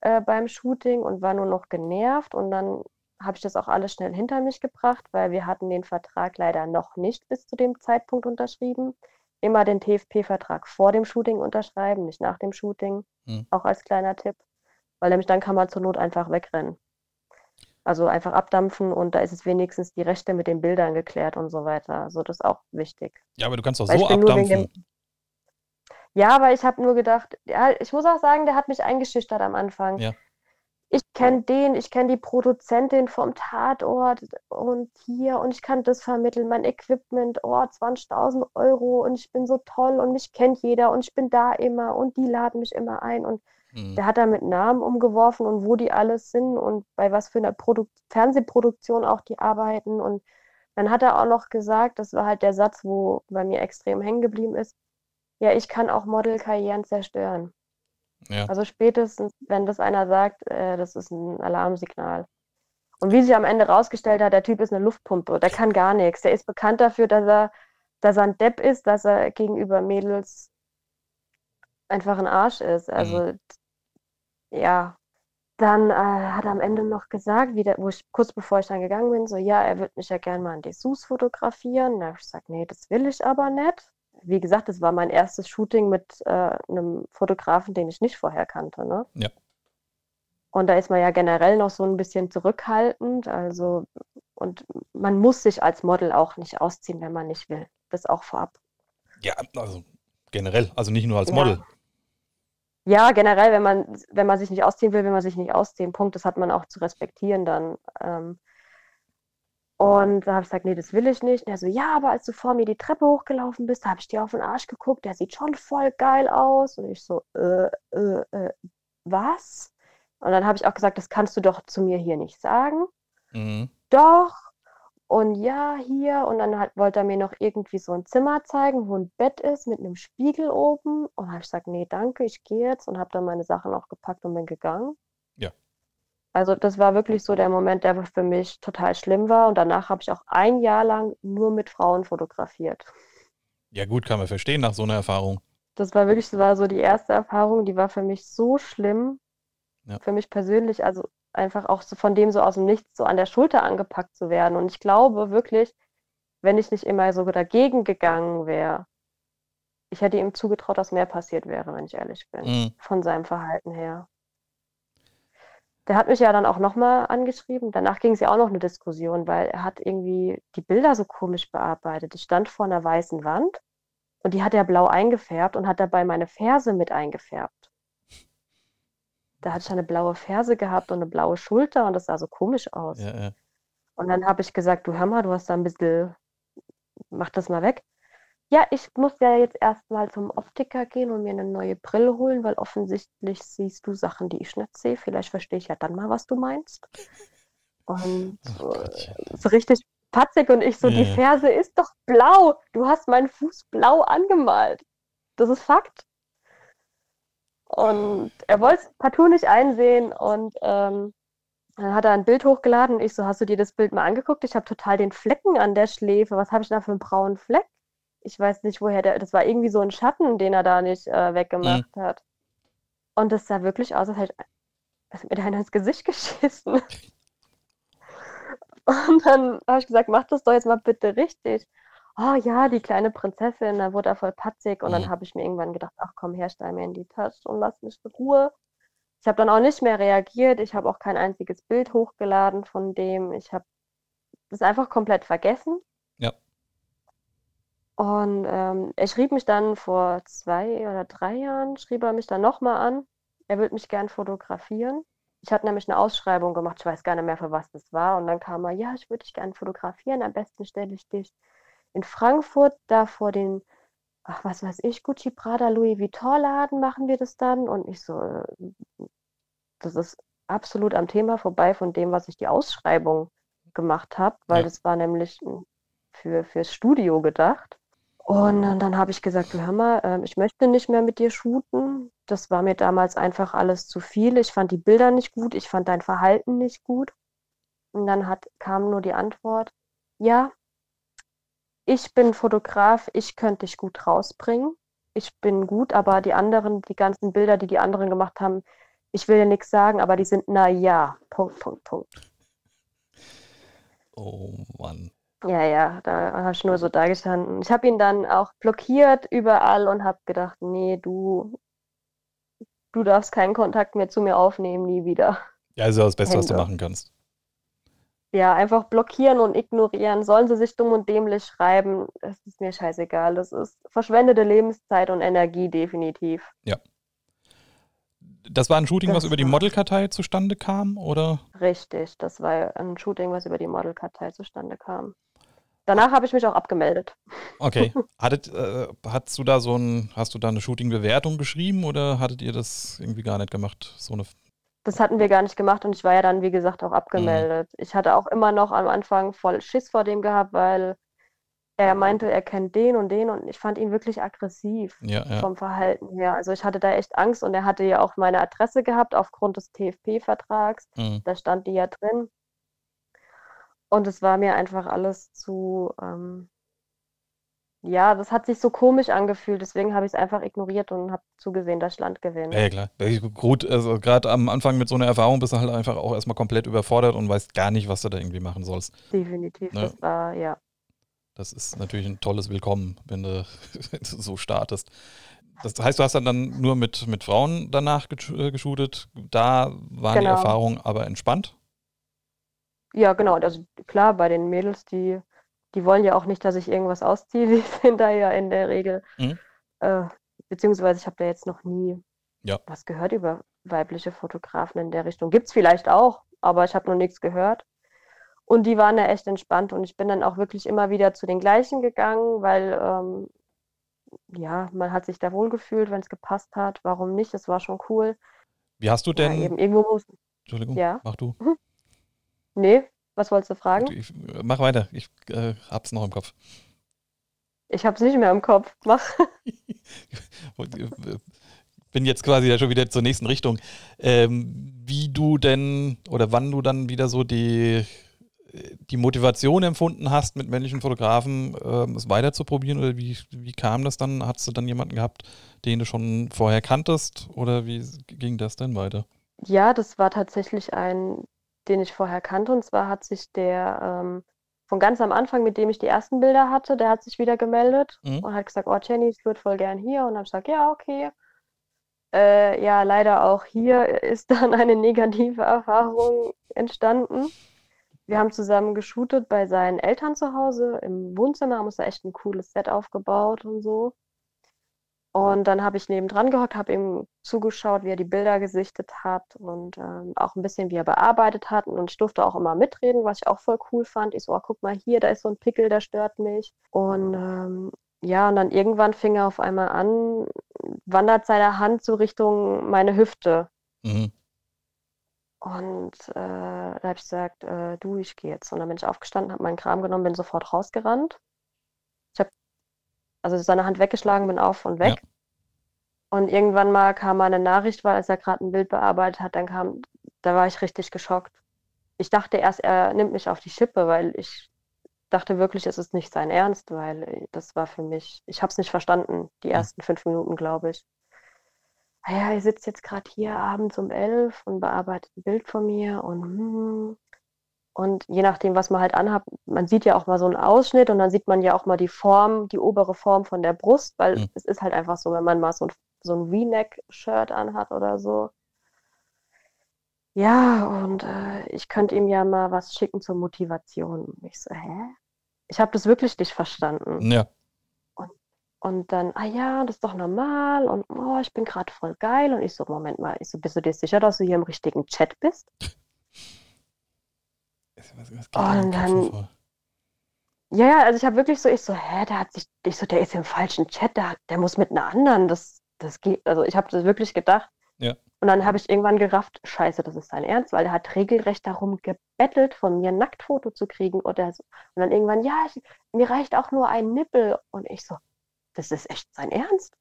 äh, beim Shooting und war nur noch genervt. Und dann habe ich das auch alles schnell hinter mich gebracht, weil wir hatten den Vertrag leider noch nicht bis zu dem Zeitpunkt unterschrieben. Immer den TFP-Vertrag vor dem Shooting unterschreiben, nicht nach dem Shooting. Mhm. Auch als kleiner Tipp. Weil nämlich dann kann man zur Not einfach wegrennen. Also einfach abdampfen und da ist es wenigstens die Rechte mit den Bildern geklärt und so weiter. Also das ist auch wichtig. Ja, aber du kannst doch Weil so abdampfen. Ja, aber ich habe nur gedacht, ja, ich muss auch sagen, der hat mich eingeschüchtert am Anfang. Ja. Ich kenne den, ich kenne die Produzentin vom Tatort und hier und ich kann das vermitteln, mein Equipment, oh, 20.000 Euro und ich bin so toll und mich kennt jeder und ich bin da immer und die laden mich immer ein und Mhm. Der hat da mit Namen umgeworfen und wo die alles sind und bei was für einer Produ Fernsehproduktion auch die arbeiten. Und dann hat er auch noch gesagt, das war halt der Satz, wo bei mir extrem hängen geblieben ist, ja, ich kann auch Modelkarrieren zerstören. Ja. Also spätestens, wenn das einer sagt, äh, das ist ein Alarmsignal. Und wie sich am Ende rausgestellt hat, der Typ ist eine Luftpumpe, der kann gar nichts. Der ist bekannt dafür, dass er, dass er ein Depp ist, dass er gegenüber Mädels einfach ein Arsch ist. Also mhm ja, dann äh, hat er am Ende noch gesagt, wie der, wo ich kurz bevor ich dann gegangen bin, so, ja, er würde mich ja gerne mal in Dessous fotografieren. Da habe ich gesagt, nee, das will ich aber nicht. Wie gesagt, das war mein erstes Shooting mit äh, einem Fotografen, den ich nicht vorher kannte. Ne? Ja. Und da ist man ja generell noch so ein bisschen zurückhaltend. Also, und man muss sich als Model auch nicht ausziehen, wenn man nicht will. Das auch vorab. Ja, also generell, also nicht nur als Model. Ja. Ja, generell, wenn man, wenn man sich nicht ausziehen will, will man sich nicht ausziehen. Punkt, das hat man auch zu respektieren dann. Ähm, und da habe ich gesagt, nee, das will ich nicht. Und er so, ja, aber als du vor mir die Treppe hochgelaufen bist, habe ich dir auf den Arsch geguckt, der sieht schon voll geil aus. Und ich so, äh, äh, äh, was? Und dann habe ich auch gesagt, das kannst du doch zu mir hier nicht sagen. Mhm. Doch, und ja, hier. Und dann halt, wollte er mir noch irgendwie so ein Zimmer zeigen, wo ein Bett ist mit einem Spiegel oben. Und habe ich gesagt, nee, danke, ich gehe jetzt. Und habe dann meine Sachen auch gepackt und bin gegangen. Also das war wirklich so der Moment, der für mich total schlimm war. Und danach habe ich auch ein Jahr lang nur mit Frauen fotografiert. Ja gut, kann man verstehen nach so einer Erfahrung. Das war wirklich, das war so die erste Erfahrung, die war für mich so schlimm. Ja. Für mich persönlich, also einfach auch so von dem so aus dem Nichts so an der Schulter angepackt zu werden. Und ich glaube wirklich, wenn ich nicht immer so dagegen gegangen wäre, ich hätte ihm zugetraut, dass mehr passiert wäre, wenn ich ehrlich bin, mhm. von seinem Verhalten her. Der hat mich ja dann auch nochmal angeschrieben. Danach ging es ja auch noch eine Diskussion, weil er hat irgendwie die Bilder so komisch bearbeitet. Ich stand vor einer weißen Wand und die hat er blau eingefärbt und hat dabei meine Ferse mit eingefärbt da hatte ich eine blaue Ferse gehabt und eine blaue Schulter und das sah so komisch aus. Ja, ja. Und dann habe ich gesagt, du hör mal, du hast da ein bisschen, mach das mal weg. Ja, ich muss ja jetzt erstmal zum Optiker gehen und mir eine neue Brille holen, weil offensichtlich siehst du Sachen, die ich nicht sehe. Vielleicht verstehe ich ja dann mal, was du meinst. Und oh so richtig patzig und ich so, ja. die Ferse ist doch blau. Du hast meinen Fuß blau angemalt. Das ist Fakt. Und er wollte es partout nicht einsehen und ähm, dann hat er ein Bild hochgeladen. Ich so, hast du dir das Bild mal angeguckt? Ich habe total den Flecken an der Schläfe. Was habe ich da für einen braunen Fleck? Ich weiß nicht, woher der. Das war irgendwie so ein Schatten, den er da nicht äh, weggemacht mhm. hat. Und das sah wirklich aus, als hätte als mir einer ins Gesicht (laughs) geschissen. Und dann habe ich gesagt, mach das doch jetzt mal bitte richtig oh ja, die kleine Prinzessin, da wurde er voll patzig. Und mhm. dann habe ich mir irgendwann gedacht, ach komm, herstell mir in die Tasche und lass mich in Ruhe. Ich habe dann auch nicht mehr reagiert. Ich habe auch kein einziges Bild hochgeladen von dem. Ich habe das einfach komplett vergessen. Und ähm, er schrieb mich dann vor zwei oder drei Jahren, schrieb er mich dann nochmal an. Er würde mich gern fotografieren. Ich hatte nämlich eine Ausschreibung gemacht, ich weiß gar nicht mehr, für was das war. Und dann kam er, ja, ich würde dich gerne fotografieren. Am besten stelle ich dich in Frankfurt da vor den, ach, was weiß ich, Gucci, Prada, Louis Vuitton-Laden machen wir das dann. Und ich so, äh, das ist absolut am Thema vorbei von dem, was ich die Ausschreibung gemacht habe, weil ja. das war nämlich für, fürs Studio gedacht. Und dann habe ich gesagt, hör mal, äh, ich möchte nicht mehr mit dir shooten. Das war mir damals einfach alles zu viel. Ich fand die Bilder nicht gut, ich fand dein Verhalten nicht gut. Und dann hat, kam nur die Antwort, ja, ich bin Fotograf, ich könnte dich gut rausbringen. Ich bin gut, aber die anderen, die ganzen Bilder, die die anderen gemacht haben, ich will ja nichts sagen, aber die sind na ja. Punkt, Punkt, Punkt. Oh Mann. Ja, ja, da habe ich nur so da gestanden. Ich habe ihn dann auch blockiert überall und habe gedacht, nee, du, du darfst keinen Kontakt mehr zu mir aufnehmen, nie wieder. Ja, also das Beste, Hände. was du machen kannst. Ja, einfach blockieren und ignorieren. Sollen sie sich dumm und dämlich schreiben, das ist mir scheißegal. Das ist verschwendete Lebenszeit und Energie, definitiv. Ja. Das war ein Shooting, das was über die Modelkartei zustande kam, oder? Richtig, das war ein Shooting, was über die Modelkartei zustande kam. Danach habe ich mich auch abgemeldet. Okay. (laughs) Hattet, äh, hast du da so ein, hast du da eine Shooting-Bewertung geschrieben oder hattet ihr das irgendwie gar nicht gemacht? So eine das hatten wir gar nicht gemacht und ich war ja dann, wie gesagt, auch abgemeldet. Mhm. Ich hatte auch immer noch am Anfang voll Schiss vor dem gehabt, weil er meinte, er kennt den und den und ich fand ihn wirklich aggressiv ja, ja. vom Verhalten her. Also ich hatte da echt Angst und er hatte ja auch meine Adresse gehabt aufgrund des TFP-Vertrags. Mhm. Da stand die ja drin. Und es war mir einfach alles zu, ähm, ja, das hat sich so komisch angefühlt, deswegen habe ich es einfach ignoriert und habe zugesehen, dass Land gewinnt. Ja, ja klar. Gut, also gerade am Anfang mit so einer Erfahrung bist du halt einfach auch erstmal komplett überfordert und weißt gar nicht, was du da irgendwie machen sollst. Definitiv, ne? das war, ja. Das ist natürlich ein tolles Willkommen, wenn du, (laughs) so startest. Das heißt, du hast dann, nur mit, mit Frauen danach äh, geshootet. Da waren genau. die Erfahrungen aber entspannt? Ja, genau. Also klar, bei den Mädels, die, die wollen ja auch nicht, dass ich irgendwas ausziehe. (laughs) Die sind da ja in der Regel. Mhm. Äh, beziehungsweise ich habe da jetzt noch nie ja. was gehört über weibliche Fotografen in der Richtung. Gibt es vielleicht auch, aber ich habe noch nichts gehört. Und die waren da echt entspannt und ich bin dann auch wirklich immer wieder zu den gleichen gegangen, weil ähm, ja, man hat sich da wohl gefühlt, wenn es gepasst hat. Warum nicht? Es war schon cool. Wie hast du denn. Ja, eben, irgendwo. Entschuldigung, ja. mach du. Nee, was wolltest du fragen? Ich, mach weiter, ich äh, hab's noch im Kopf. Ich hab's nicht mehr im Kopf. Mach. (laughs) bin jetzt quasi ja schon wieder zur nächsten Richtung. Ähm, wie du denn oder wann du dann wieder so die, die Motivation empfunden hast, mit männlichen Fotografen ähm, es weiter zu probieren oder wie, wie kam das dann? Hattest du dann jemanden gehabt, den du schon vorher kanntest oder wie ging das denn weiter? Ja, das war tatsächlich ein den ich vorher kannte. Und zwar hat sich der ähm, von ganz am Anfang, mit dem ich die ersten Bilder hatte, der hat sich wieder gemeldet mhm. und hat gesagt, oh Jenny, ich würde voll gern hier. Und dann habe ich gesagt, ja, okay. Äh, ja, leider auch hier ist (laughs) dann eine negative Erfahrung entstanden. Wir haben zusammen geshootet bei seinen Eltern zu Hause im Wohnzimmer, haben uns da echt ein cooles Set aufgebaut und so. Und dann habe ich nebendran gehockt, habe ihm zugeschaut, wie er die Bilder gesichtet hat und ähm, auch ein bisschen, wie er bearbeitet hat. Und ich durfte auch immer mitreden, was ich auch voll cool fand. Ich so, oh, guck mal hier, da ist so ein Pickel, der stört mich. Und ähm, ja, und dann irgendwann fing er auf einmal an, wandert seine Hand so Richtung meine Hüfte. Mhm. Und äh, da habe ich gesagt, äh, du, ich gehe jetzt. Und dann bin ich aufgestanden, habe meinen Kram genommen, bin sofort rausgerannt also seine Hand weggeschlagen, bin auf und weg. Ja. Und irgendwann mal kam eine Nachricht, weil als er gerade ein Bild bearbeitet hat, dann kam, da war ich richtig geschockt. Ich dachte erst, er nimmt mich auf die Schippe, weil ich dachte wirklich, es ist nicht sein Ernst, weil das war für mich, ich habe es nicht verstanden, die ersten fünf Minuten, glaube ich. Ah ja, er sitzt jetzt gerade hier abends um elf und bearbeitet ein Bild von mir und hm, und je nachdem, was man halt anhat, man sieht ja auch mal so einen Ausschnitt und dann sieht man ja auch mal die Form, die obere Form von der Brust, weil mhm. es ist halt einfach so, wenn man mal so ein, so ein V-Neck-Shirt anhat oder so. Ja, und äh, ich könnte ihm ja mal was schicken zur Motivation. Ich so, hä? Ich habe das wirklich nicht verstanden. Ja. Und dann, ah ja, das ist doch normal und oh, ich bin gerade voll geil. Und ich so, Moment mal, ich so, bist du dir sicher, dass du hier im richtigen Chat bist? Was, was und dann, ja, ja, also ich habe wirklich so, ich so, hä, der hat sich, ich so, der ist im falschen Chat, der, der muss mit einer anderen, das, das geht, also ich habe das wirklich gedacht. Ja. Und dann habe ich irgendwann gerafft, scheiße, das ist sein Ernst, weil der hat regelrecht darum gebettelt, von mir ein Nacktfoto zu kriegen oder so. Und dann irgendwann, ja, ich, mir reicht auch nur ein Nippel. Und ich so, das ist echt sein Ernst.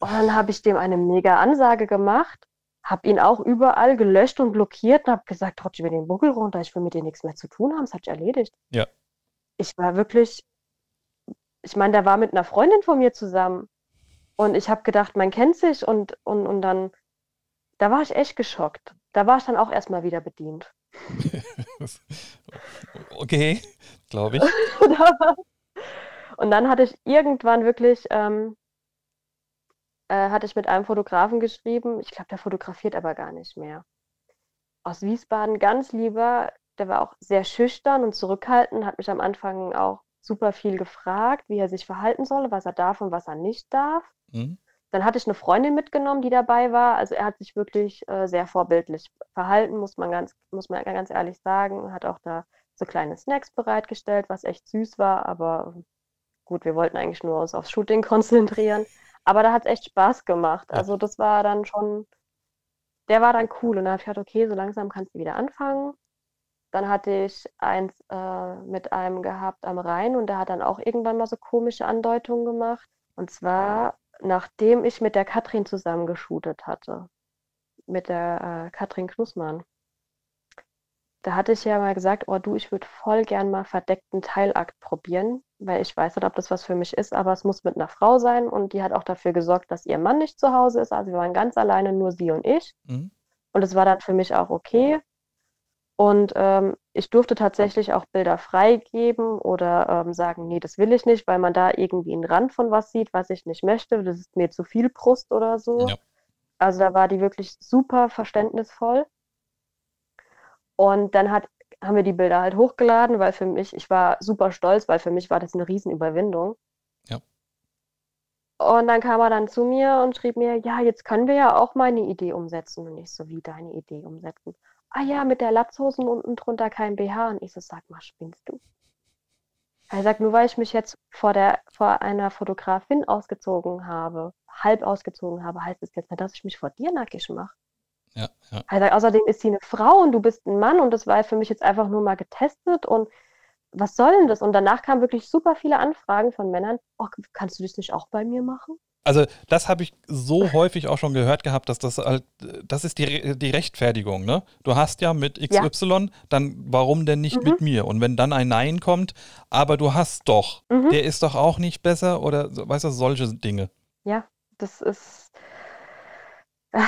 Und dann habe ich dem eine mega Ansage gemacht, habe ihn auch überall gelöscht und blockiert und habe gesagt, rutsch über den Buckel runter, ich will mit dir nichts mehr zu tun haben, das hat sich erledigt. Ja. Ich war wirklich, ich meine, der war mit einer Freundin von mir zusammen und ich habe gedacht, man kennt sich und, und, und dann, da war ich echt geschockt. Da war ich dann auch erstmal wieder bedient. (laughs) okay, glaube ich. (laughs) und dann hatte ich irgendwann wirklich, ähm, äh, hatte ich mit einem Fotografen geschrieben, ich glaube, der fotografiert aber gar nicht mehr. Aus Wiesbaden ganz lieber, der war auch sehr schüchtern und zurückhaltend, hat mich am Anfang auch super viel gefragt, wie er sich verhalten soll, was er darf und was er nicht darf. Mhm. Dann hatte ich eine Freundin mitgenommen, die dabei war. Also er hat sich wirklich äh, sehr vorbildlich verhalten, muss man ganz, muss man ganz ehrlich sagen. Hat auch da so kleine Snacks bereitgestellt, was echt süß war. Aber gut, wir wollten eigentlich nur uns aufs Shooting konzentrieren. Aber da hat es echt Spaß gemacht. Also das war dann schon, der war dann cool. Und dann habe ich gedacht, okay, so langsam kannst du wieder anfangen. Dann hatte ich eins äh, mit einem gehabt am Rhein und der hat dann auch irgendwann mal so komische Andeutungen gemacht. Und zwar, nachdem ich mit der Katrin zusammen geshootet hatte. Mit der äh, Katrin Knussmann. Da hatte ich ja mal gesagt, oh du, ich würde voll gern mal verdeckten Teilakt probieren, weil ich weiß nicht, ob das was für mich ist, aber es muss mit einer Frau sein und die hat auch dafür gesorgt, dass ihr Mann nicht zu Hause ist. Also wir waren ganz alleine, nur sie und ich. Mhm. Und es war dann für mich auch okay. Und ähm, ich durfte tatsächlich auch Bilder freigeben oder ähm, sagen, nee, das will ich nicht, weil man da irgendwie einen Rand von was sieht, was ich nicht möchte. Das ist mir zu viel Brust oder so. Ja. Also da war die wirklich super verständnisvoll. Und dann hat, haben wir die Bilder halt hochgeladen, weil für mich, ich war super stolz, weil für mich war das eine Riesenüberwindung. Ja. Und dann kam er dann zu mir und schrieb mir, ja, jetzt können wir ja auch meine Idee umsetzen. Und ich so, wie deine Idee umsetzen? ah ja, mit der Latzhosen unten drunter kein BH. Und ich so, sag mal, spinnst du? Er sagt, nur weil ich mich jetzt vor, der, vor einer Fotografin ausgezogen habe, halb ausgezogen habe, heißt es jetzt nicht, dass ich mich vor dir nackig mache. Ja, ja. Sagt, außerdem ist sie eine Frau und du bist ein Mann und das war für mich jetzt einfach nur mal getestet und was soll denn das? Und danach kamen wirklich super viele Anfragen von Männern, oh, kannst du das nicht auch bei mir machen? Also das habe ich so häufig auch schon gehört gehabt, dass das halt, das ist die, die Rechtfertigung, ne? Du hast ja mit XY, ja. dann warum denn nicht mhm. mit mir? Und wenn dann ein Nein kommt, aber du hast doch, mhm. der ist doch auch nicht besser oder weißt du, solche Dinge. Ja, das ist,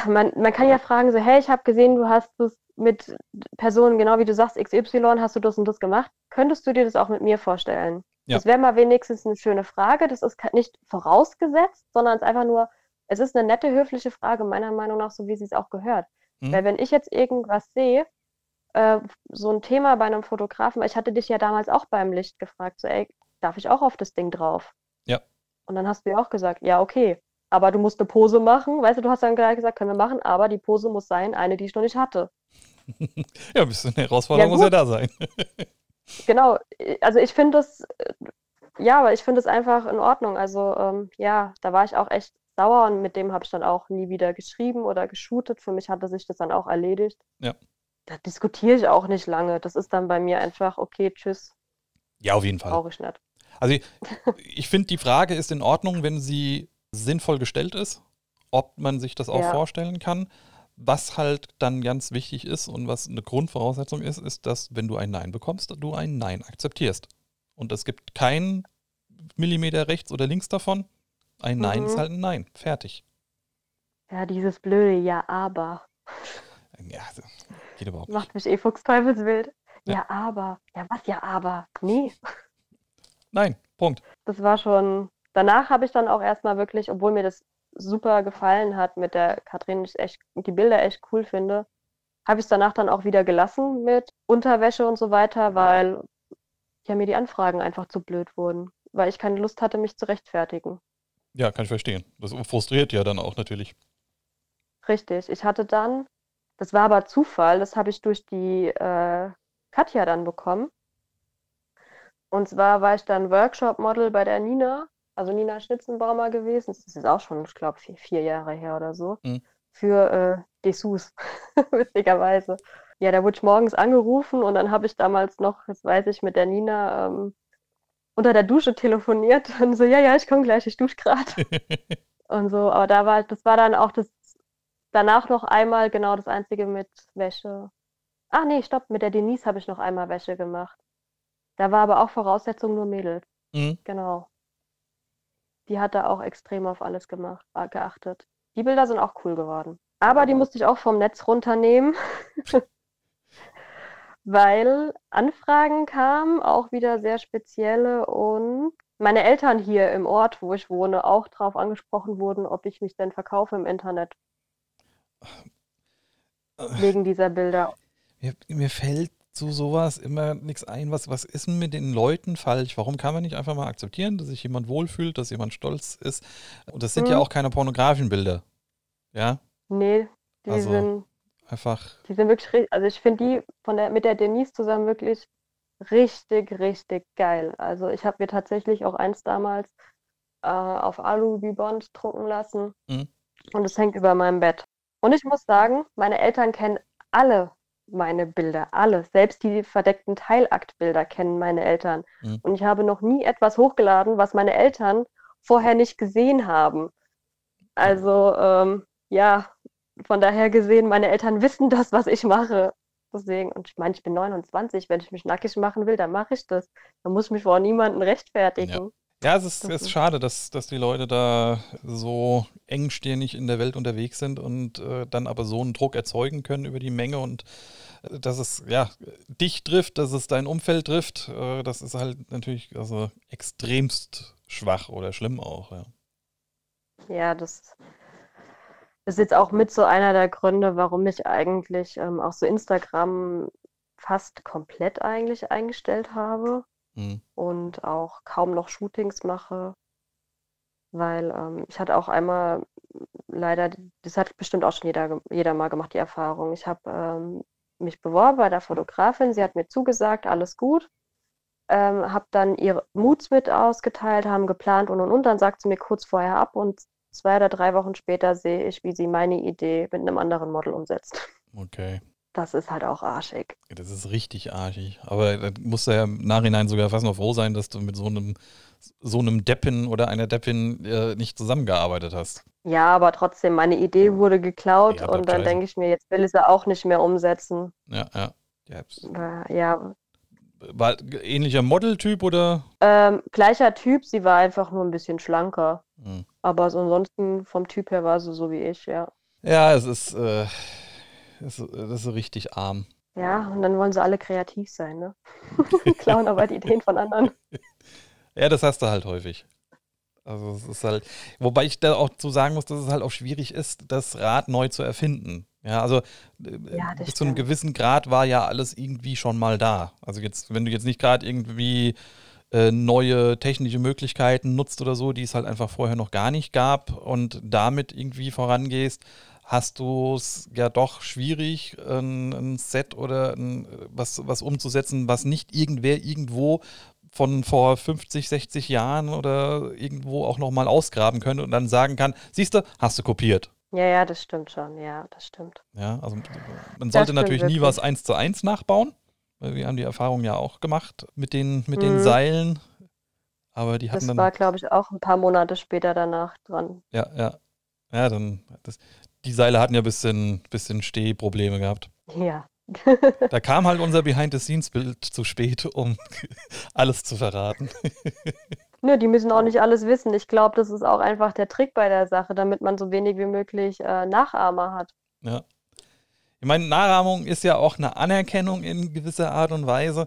man, man kann ja fragen so, hey, ich habe gesehen, du hast es mit Personen, genau wie du sagst, XY, hast du das und das gemacht. Könntest du dir das auch mit mir vorstellen? Ja. Das wäre mal wenigstens eine schöne Frage. Das ist nicht vorausgesetzt, sondern es ist einfach nur, es ist eine nette, höfliche Frage, meiner Meinung nach, so wie sie es auch gehört. Mhm. Weil wenn ich jetzt irgendwas sehe, äh, so ein Thema bei einem Fotografen, ich hatte dich ja damals auch beim Licht gefragt, so, ey, darf ich auch auf das Ding drauf? Ja. Und dann hast du ja auch gesagt, ja, okay, aber du musst eine Pose machen. Weißt du, du hast dann gleich gesagt, können wir machen, aber die Pose muss sein, eine, die ich noch nicht hatte. (laughs) ja, ein bisschen Herausforderung ja, muss ja da sein. (laughs) Genau, also ich finde das, ja, aber ich finde es einfach in Ordnung. Also ähm, ja, da war ich auch echt sauer und mit dem habe ich dann auch nie wieder geschrieben oder geshootet. Für mich hatte sich das dann auch erledigt. Ja. Da diskutiere ich auch nicht lange. Das ist dann bei mir einfach, okay, tschüss. Ja, auf jeden Fall. Brauche ich nicht. Also ich, (laughs) ich finde, die Frage ist in Ordnung, wenn sie sinnvoll gestellt ist, ob man sich das auch ja. vorstellen kann. Was halt dann ganz wichtig ist und was eine Grundvoraussetzung ist, ist, dass wenn du ein Nein bekommst, du ein Nein akzeptierst. Und es gibt keinen Millimeter rechts oder links davon. Ein Nein mhm. ist halt ein Nein. Fertig. Ja, dieses blöde Ja, aber. Ja, geht überhaupt Macht mich eh fuchsteufelswild. Ja. ja, aber. Ja, was ja, aber? Nee. Nein, Punkt. Das war schon. Danach habe ich dann auch erstmal wirklich, obwohl mir das super gefallen hat mit der Katrin, ich echt die Bilder echt cool finde, habe ich es danach dann auch wieder gelassen mit Unterwäsche und so weiter, weil ja mir die Anfragen einfach zu blöd wurden. weil ich keine Lust hatte, mich zu rechtfertigen. Ja, kann ich verstehen. Das frustriert ja dann auch natürlich. Richtig. Ich hatte dann, das war aber Zufall, das habe ich durch die äh, Katja dann bekommen. Und zwar war ich dann Workshop-Model bei der Nina, also Nina Schnitzenbaumer gewesen. Das ist auch schon, ich glaube, vier, vier, Jahre her oder so. Mhm. Für äh, Dessous, (laughs) witzigerweise. Ja, da wurde ich morgens angerufen und dann habe ich damals noch, das weiß ich, mit der Nina ähm, unter der Dusche telefoniert und so, ja, ja, ich komme gleich, ich dusche gerade. (laughs) und so, aber da war, das war dann auch das, danach noch einmal genau das einzige mit Wäsche. Ach nee, stopp, mit der Denise habe ich noch einmal Wäsche gemacht. Da war aber auch Voraussetzung nur Mädels. Mhm. Genau. Die hat da auch extrem auf alles gemacht, äh, geachtet. Die Bilder sind auch cool geworden. Aber die musste ich auch vom Netz runternehmen. (laughs) weil Anfragen kamen, auch wieder sehr spezielle und meine Eltern hier im Ort, wo ich wohne, auch darauf angesprochen wurden, ob ich mich denn verkaufe im Internet. Wegen dieser Bilder. Mir, mir fällt zu sowas immer nichts ein. Was, was ist denn mit den Leuten falsch? Warum kann man nicht einfach mal akzeptieren, dass sich jemand wohlfühlt, dass jemand stolz ist? Und das sind hm. ja auch keine pornografischen Bilder. Ja? Nee, die also. sind Einfach. Die sind wirklich, also ich finde die von der, mit der Denise zusammen wirklich richtig, richtig geil. Also ich habe mir tatsächlich auch eins damals äh, auf Alu Bond drucken lassen mhm. und es hängt über meinem Bett. Und ich muss sagen, meine Eltern kennen alle meine Bilder, alle. Selbst die verdeckten Teilaktbilder kennen meine Eltern. Mhm. Und ich habe noch nie etwas hochgeladen, was meine Eltern vorher nicht gesehen haben. Also ähm, ja, von daher gesehen, meine Eltern wissen das, was ich mache. Deswegen, und ich meine, ich bin 29, wenn ich mich nackig machen will, dann mache ich das. Dann muss ich mich vor niemandem rechtfertigen. Ja. Ja, es ist, es ist schade, dass, dass die Leute da so engstirnig in der Welt unterwegs sind und äh, dann aber so einen Druck erzeugen können über die Menge und äh, dass es ja dich trifft, dass es dein Umfeld trifft, äh, das ist halt natürlich also extremst schwach oder schlimm auch. Ja, ja das ist jetzt auch mit so einer der Gründe, warum ich eigentlich ähm, auch so Instagram fast komplett eigentlich eingestellt habe mhm. und auch kaum noch Shootings mache, weil ähm, ich hatte auch einmal leider, das hat bestimmt auch schon jeder, jeder mal gemacht, die Erfahrung. Ich habe ähm, mich beworben bei der Fotografin, sie hat mir zugesagt, alles gut. Ähm, habe dann ihre Moods mit ausgeteilt, haben geplant und und und. Dann sagt sie mir kurz vorher ab und zwei oder drei Wochen später sehe ich, wie sie meine Idee mit einem anderen Model umsetzt. Okay. Das ist halt auch arschig. Das ist richtig arschig. Aber da musst du ja im Nachhinein sogar fast noch froh sein, dass du mit so einem, so einem Deppin oder einer Deppin äh, nicht zusammengearbeitet hast. Ja, aber trotzdem, meine Idee wurde geklaut ja, und dann denke ich mir, jetzt will ich sie auch nicht mehr umsetzen. Ja, ja. Ja, ja war ähnlicher Modeltyp oder? Ähm, gleicher Typ, sie war einfach nur ein bisschen schlanker. Hm. Aber ansonsten vom Typ her war sie so wie ich, ja. Ja, es ist, äh, es ist, das ist richtig arm. Ja, und dann wollen sie alle kreativ sein, ne? (laughs) (laughs) Klauen aber die Ideen von anderen. (laughs) Ja, das hast du halt häufig. Also es ist halt, wobei ich da auch zu sagen muss, dass es halt auch schwierig ist, das Rad neu zu erfinden. Ja, also äh, ja, bis zu einem gewissen Grad war ja alles irgendwie schon mal da. Also jetzt, wenn du jetzt nicht gerade irgendwie äh, neue technische Möglichkeiten nutzt oder so, die es halt einfach vorher noch gar nicht gab und damit irgendwie vorangehst, hast du es ja doch schwierig, ein, ein Set oder ein, was, was umzusetzen, was nicht irgendwer irgendwo von vor 50, 60 Jahren oder irgendwo auch nochmal ausgraben könnte und dann sagen kann, siehst du, hast du kopiert. Ja, ja, das stimmt schon. Ja, das stimmt. Ja, also man sollte natürlich wirklich. nie was eins zu eins nachbauen. Weil wir haben die Erfahrung ja auch gemacht mit den, mit mhm. den Seilen. Aber die hatten das dann. Das war, glaube ich, auch ein paar Monate später danach dran. Ja, ja. Ja, dann. Das, die Seile hatten ja ein bisschen, bisschen Stehprobleme gehabt. Ja. (laughs) (laughs) da kam halt unser Behind-the-Scenes-Bild zu spät, um (laughs) alles zu verraten. Nö, die müssen auch nicht alles wissen. Ich glaube, das ist auch einfach der Trick bei der Sache, damit man so wenig wie möglich äh, Nachahmer hat. Ja. Ich meine, Nachahmung ist ja auch eine Anerkennung in gewisser Art und Weise,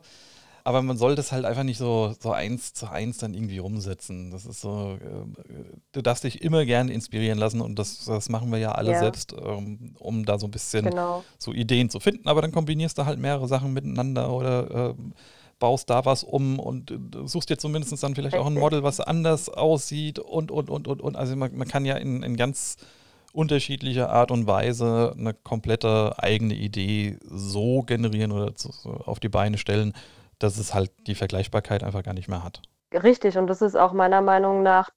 aber man sollte es halt einfach nicht so, so eins zu eins dann irgendwie rumsetzen. Das ist so, äh, du darfst dich immer gerne inspirieren lassen und das, das machen wir ja alle ja. selbst, ähm, um da so ein bisschen genau. so Ideen zu finden, aber dann kombinierst du halt mehrere Sachen miteinander oder äh, baust da was um und äh, suchst dir zumindest dann vielleicht auch ein Model, was anders aussieht und, und, und, und, und. Also man, man kann ja in, in ganz unterschiedlicher Art und Weise eine komplette eigene Idee so generieren oder zu, so auf die Beine stellen, dass es halt die Vergleichbarkeit einfach gar nicht mehr hat. Richtig, und das ist auch meiner Meinung nach,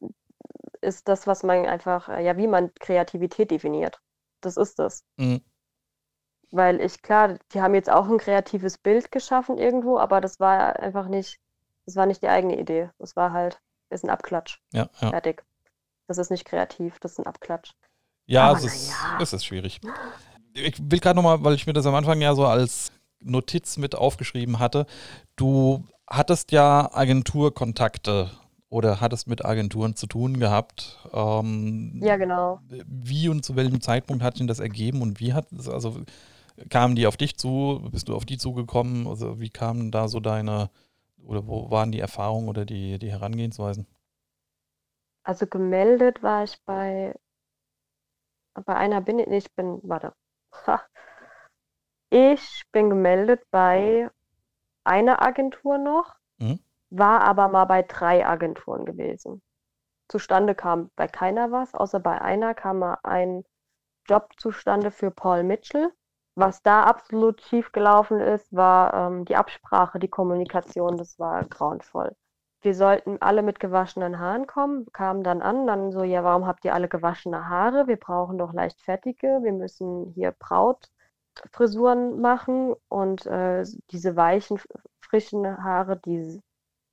ist das, was man einfach, ja, wie man Kreativität definiert. Das ist das. Mhm. Weil ich, klar, die haben jetzt auch ein kreatives Bild geschaffen irgendwo, aber das war einfach nicht, das war nicht die eigene Idee. Das war halt, ist ein Abklatsch. Ja, ja. Fertig. Das ist nicht kreativ, das ist ein Abklatsch. Ja, es ist, ja. es ist schwierig. Ich will gerade nochmal, weil ich mir das am Anfang ja so als Notiz mit aufgeschrieben hatte. Du hattest ja Agenturkontakte oder hattest mit Agenturen zu tun gehabt. Ähm, ja, genau. Wie und zu welchem Zeitpunkt hat sich das ergeben und wie hat es, also kamen die auf dich zu? Bist du auf die zugekommen? Also wie kamen da so deine, oder wo waren die Erfahrungen oder die, die Herangehensweisen? Also gemeldet war ich bei, bei einer bin ich, ich bin, warte. Ich bin gemeldet bei einer Agentur noch, mhm. war aber mal bei drei Agenturen gewesen. Zustande kam bei keiner was, außer bei einer kam mal ein Job zustande für Paul Mitchell. Was da absolut schief gelaufen ist, war ähm, die Absprache, die Kommunikation, das war grauenvoll. Wir sollten alle mit gewaschenen Haaren kommen, kamen dann an, dann so, ja, warum habt ihr alle gewaschene Haare? Wir brauchen doch leichtfertige, wir müssen hier Brautfrisuren machen und äh, diese weichen, frischen Haare, die,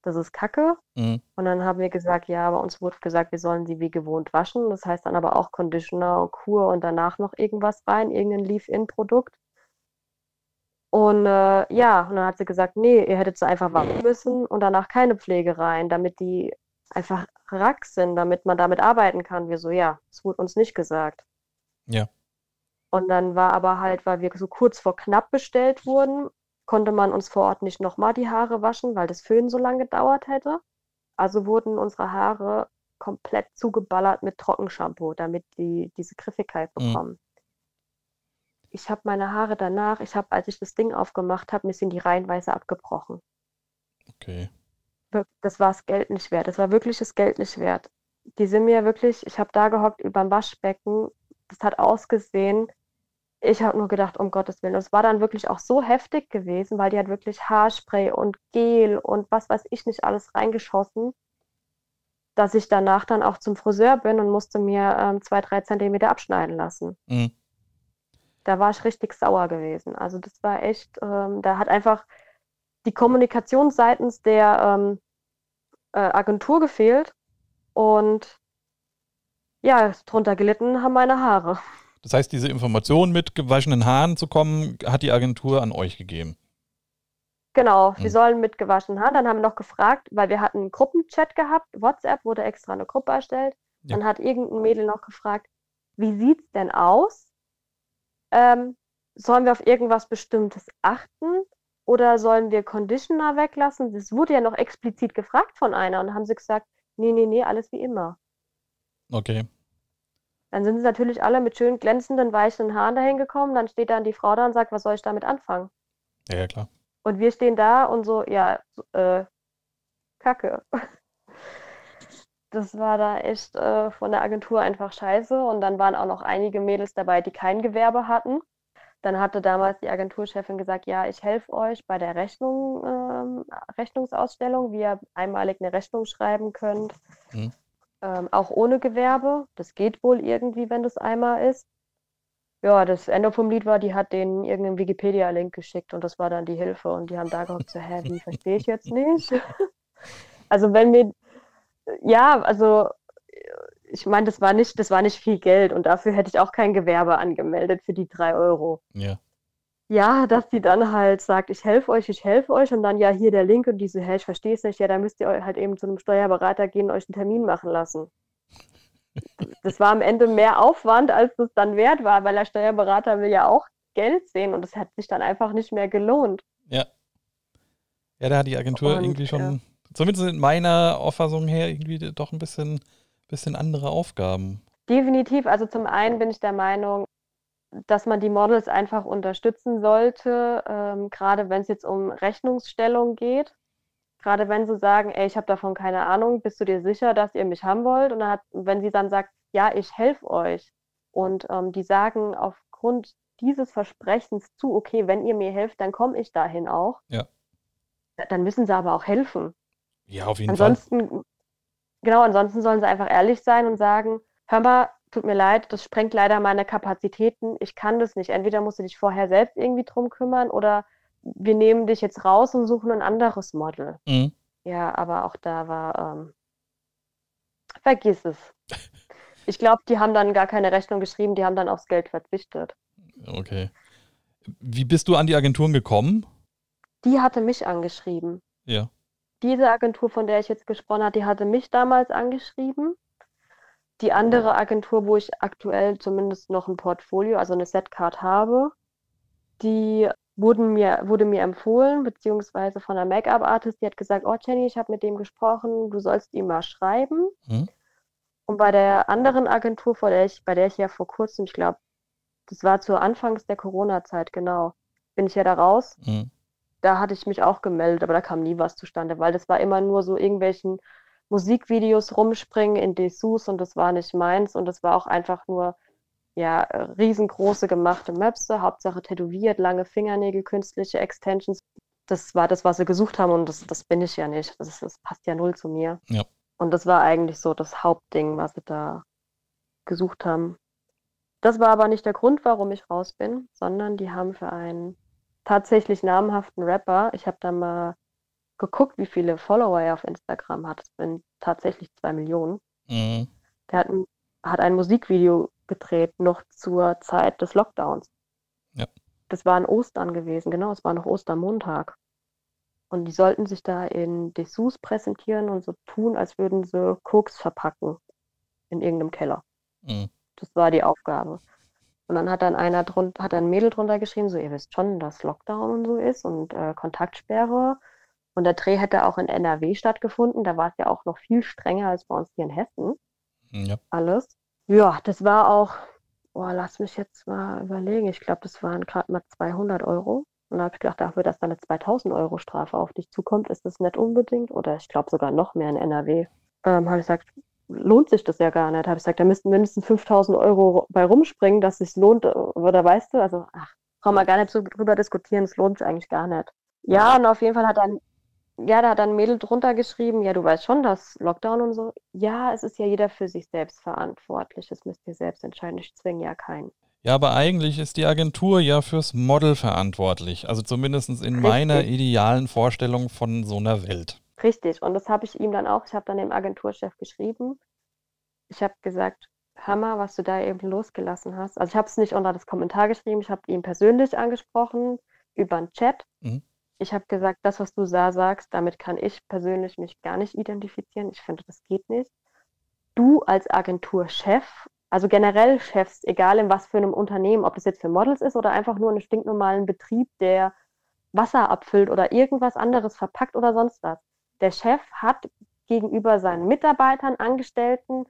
das ist Kacke. Mhm. Und dann haben wir gesagt, ja, aber uns wurde gesagt, wir sollen sie wie gewohnt waschen. Das heißt dann aber auch Conditioner, Kur und danach noch irgendwas rein, irgendein Leave-In-Produkt. Und äh, ja, und dann hat sie gesagt, nee, ihr hättet sie einfach waschen müssen und danach keine Pflege rein, damit die einfach rack sind, damit man damit arbeiten kann. Wir so, ja, das wurde uns nicht gesagt. Ja. Und dann war aber halt, weil wir so kurz vor knapp bestellt wurden, konnte man uns vor Ort nicht nochmal die Haare waschen, weil das Föhn so lange gedauert hätte. Also wurden unsere Haare komplett zugeballert mit Trockenshampoo, damit die diese Griffigkeit mhm. bekommen. Mhm. Ich habe meine Haare danach, ich habe, als ich das Ding aufgemacht habe, mir sind die reihenweise abgebrochen. Okay. Das war das Geld nicht wert. Das war wirklich das Geld nicht wert. Die sind mir wirklich, ich habe da gehockt über dem Waschbecken. Das hat ausgesehen, ich habe nur gedacht, um Gottes Willen. Und es war dann wirklich auch so heftig gewesen, weil die hat wirklich Haarspray und Gel und was weiß ich nicht alles reingeschossen, dass ich danach dann auch zum Friseur bin und musste mir ähm, zwei, drei Zentimeter abschneiden lassen. Mhm. Da war ich richtig sauer gewesen. Also das war echt, ähm, da hat einfach die Kommunikation seitens der ähm, äh, Agentur gefehlt und ja, drunter gelitten haben meine Haare. Das heißt, diese Information mit gewaschenen Haaren zu kommen, hat die Agentur an euch gegeben. Genau, wir hm. sollen mit gewaschenen Haaren. Dann haben wir noch gefragt, weil wir hatten einen Gruppenchat gehabt. WhatsApp wurde extra eine Gruppe erstellt. Ja. Dann hat irgendein Mädel noch gefragt, wie sieht es denn aus? Ähm, sollen wir auf irgendwas Bestimmtes achten? Oder sollen wir Conditioner weglassen? Das wurde ja noch explizit gefragt von einer und haben sie gesagt, nee, nee, nee, alles wie immer. Okay. Dann sind sie natürlich alle mit schön glänzenden, weichen Haaren dahin gekommen. Dann steht dann die Frau da und sagt, was soll ich damit anfangen? Ja, ja, klar. Und wir stehen da und so, ja, äh, Kacke. (laughs) Das war da echt äh, von der Agentur einfach scheiße. Und dann waren auch noch einige Mädels dabei, die kein Gewerbe hatten. Dann hatte damals die Agenturchefin gesagt, ja, ich helfe euch bei der Rechnung, ähm, Rechnungsausstellung, wie ihr einmalig eine Rechnung schreiben könnt. Mhm. Ähm, auch ohne Gewerbe. Das geht wohl irgendwie, wenn das einmal ist. Ja, das Ende vom Lied war, die hat denen irgendeinen Wikipedia-Link geschickt und das war dann die Hilfe. Und die haben da gehockt, so, hä, wie verstehe ich jetzt nicht? (laughs) also wenn wir, ja, also ich meine, das war nicht, das war nicht viel Geld und dafür hätte ich auch kein Gewerbe angemeldet für die drei Euro. Ja ja, dass die dann halt sagt, ich helfe euch, ich helfe euch und dann ja hier der Link und diese, hä, ich verstehe es nicht, ja, dann müsst ihr halt eben zu einem Steuerberater gehen und euch einen Termin machen lassen. Das war am Ende mehr Aufwand, als es dann wert war, weil der Steuerberater will ja auch Geld sehen und das hat sich dann einfach nicht mehr gelohnt. Ja. Ja, da hat die Agentur und, irgendwie schon, ja. zumindest in meiner Auffassung her, irgendwie doch ein bisschen, bisschen andere Aufgaben. Definitiv. Also zum einen bin ich der Meinung, dass man die Models einfach unterstützen sollte, ähm, gerade wenn es jetzt um Rechnungsstellung geht. Gerade wenn sie sagen, ey, ich habe davon keine Ahnung, bist du dir sicher, dass ihr mich haben wollt? Und dann hat, wenn sie dann sagt, ja, ich helfe euch. Und ähm, die sagen aufgrund dieses Versprechens zu, okay, wenn ihr mir helft, dann komme ich dahin auch. Ja. Dann müssen sie aber auch helfen. Ja, auf jeden ansonsten, Fall. Genau, ansonsten sollen sie einfach ehrlich sein und sagen, hör mal, tut mir leid, das sprengt leider meine Kapazitäten, ich kann das nicht. Entweder musst du dich vorher selbst irgendwie drum kümmern oder wir nehmen dich jetzt raus und suchen ein anderes Model. Mhm. Ja, aber auch da war, ähm, vergiss es. Ich glaube, die haben dann gar keine Rechnung geschrieben, die haben dann aufs Geld verzichtet. Okay. Wie bist du an die Agenturen gekommen? Die hatte mich angeschrieben. Ja. Diese Agentur, von der ich jetzt gesprochen habe, die hatte mich damals angeschrieben. Die andere Agentur, wo ich aktuell zumindest noch ein Portfolio, also eine Setcard habe, die wurden mir, wurde mir empfohlen, beziehungsweise von einer Make-up-Artist, die hat gesagt, oh Jenny, ich habe mit dem gesprochen, du sollst ihm mal schreiben. Mhm. Und bei der anderen Agentur, vor der ich, bei der ich ja vor kurzem, ich glaube, das war zu Anfangs der Corona-Zeit, genau, bin ich ja da raus. Mhm. Da hatte ich mich auch gemeldet, aber da kam nie was zustande, weil das war immer nur so irgendwelchen Musikvideos rumspringen in Dessous und das war nicht meins und das war auch einfach nur ja, riesengroße gemachte Möpse, Hauptsache tätowiert, lange Fingernägel, künstliche Extensions. Das war das, was sie gesucht haben und das, das bin ich ja nicht. Das, ist, das passt ja null zu mir. Ja. Und das war eigentlich so das Hauptding, was sie da gesucht haben. Das war aber nicht der Grund, warum ich raus bin, sondern die haben für einen tatsächlich namhaften Rapper, ich habe da mal geguckt, wie viele Follower er auf Instagram hat. Es sind tatsächlich zwei Millionen. Mhm. Der hat ein, hat ein Musikvideo gedreht, noch zur Zeit des Lockdowns. Ja. Das war an Ostern gewesen, genau, es war noch Ostermontag. Und die sollten sich da in Dessous präsentieren und so tun, als würden sie Koks verpacken in irgendeinem Keller. Mhm. Das war die Aufgabe. Und dann hat dann einer drunter, hat ein Mädel drunter geschrieben, so, ihr wisst schon, dass Lockdown und so ist und äh, Kontaktsperre und der Dreh hätte auch in NRW stattgefunden. Da war es ja auch noch viel strenger als bei uns hier in Hessen. Ja. Alles. Ja, das war auch, oh, lass mich jetzt mal überlegen. Ich glaube, das waren gerade mal 200 Euro. Und da habe ich gedacht, dafür, dass da eine 2000 Euro Strafe auf dich zukommt, ist das nicht unbedingt. Oder ich glaube sogar noch mehr in NRW. Ähm, habe ich gesagt, lohnt sich das ja gar nicht. Habe ich gesagt, da müssten mindestens 5000 Euro bei rumspringen, dass es sich lohnt. Oder weißt du, also, ach, brauchen wir gar nicht so drüber diskutieren. Es lohnt sich eigentlich gar nicht. Ja, und auf jeden Fall hat dann ja, da hat ein Mädel drunter geschrieben, ja, du weißt schon, dass Lockdown und so. Ja, es ist ja jeder für sich selbst verantwortlich. Das müsst ihr selbst entscheiden. Ich zwinge ja keinen. Ja, aber eigentlich ist die Agentur ja fürs Model verantwortlich. Also zumindest in Richtig. meiner idealen Vorstellung von so einer Welt. Richtig. Und das habe ich ihm dann auch. Ich habe dann dem Agenturchef geschrieben. Ich habe gesagt, Hammer, was du da eben losgelassen hast. Also ich habe es nicht unter das Kommentar geschrieben. Ich habe ihn persönlich angesprochen über einen Chat. Mhm ich habe gesagt, das, was du da sagst, damit kann ich persönlich mich gar nicht identifizieren. Ich finde, das geht nicht. Du als Agenturchef, also generell Chefs, egal in was für einem Unternehmen, ob das jetzt für Models ist oder einfach nur einen stinknormalen Betrieb, der Wasser abfüllt oder irgendwas anderes verpackt oder sonst was. Der Chef hat gegenüber seinen Mitarbeitern, Angestellten,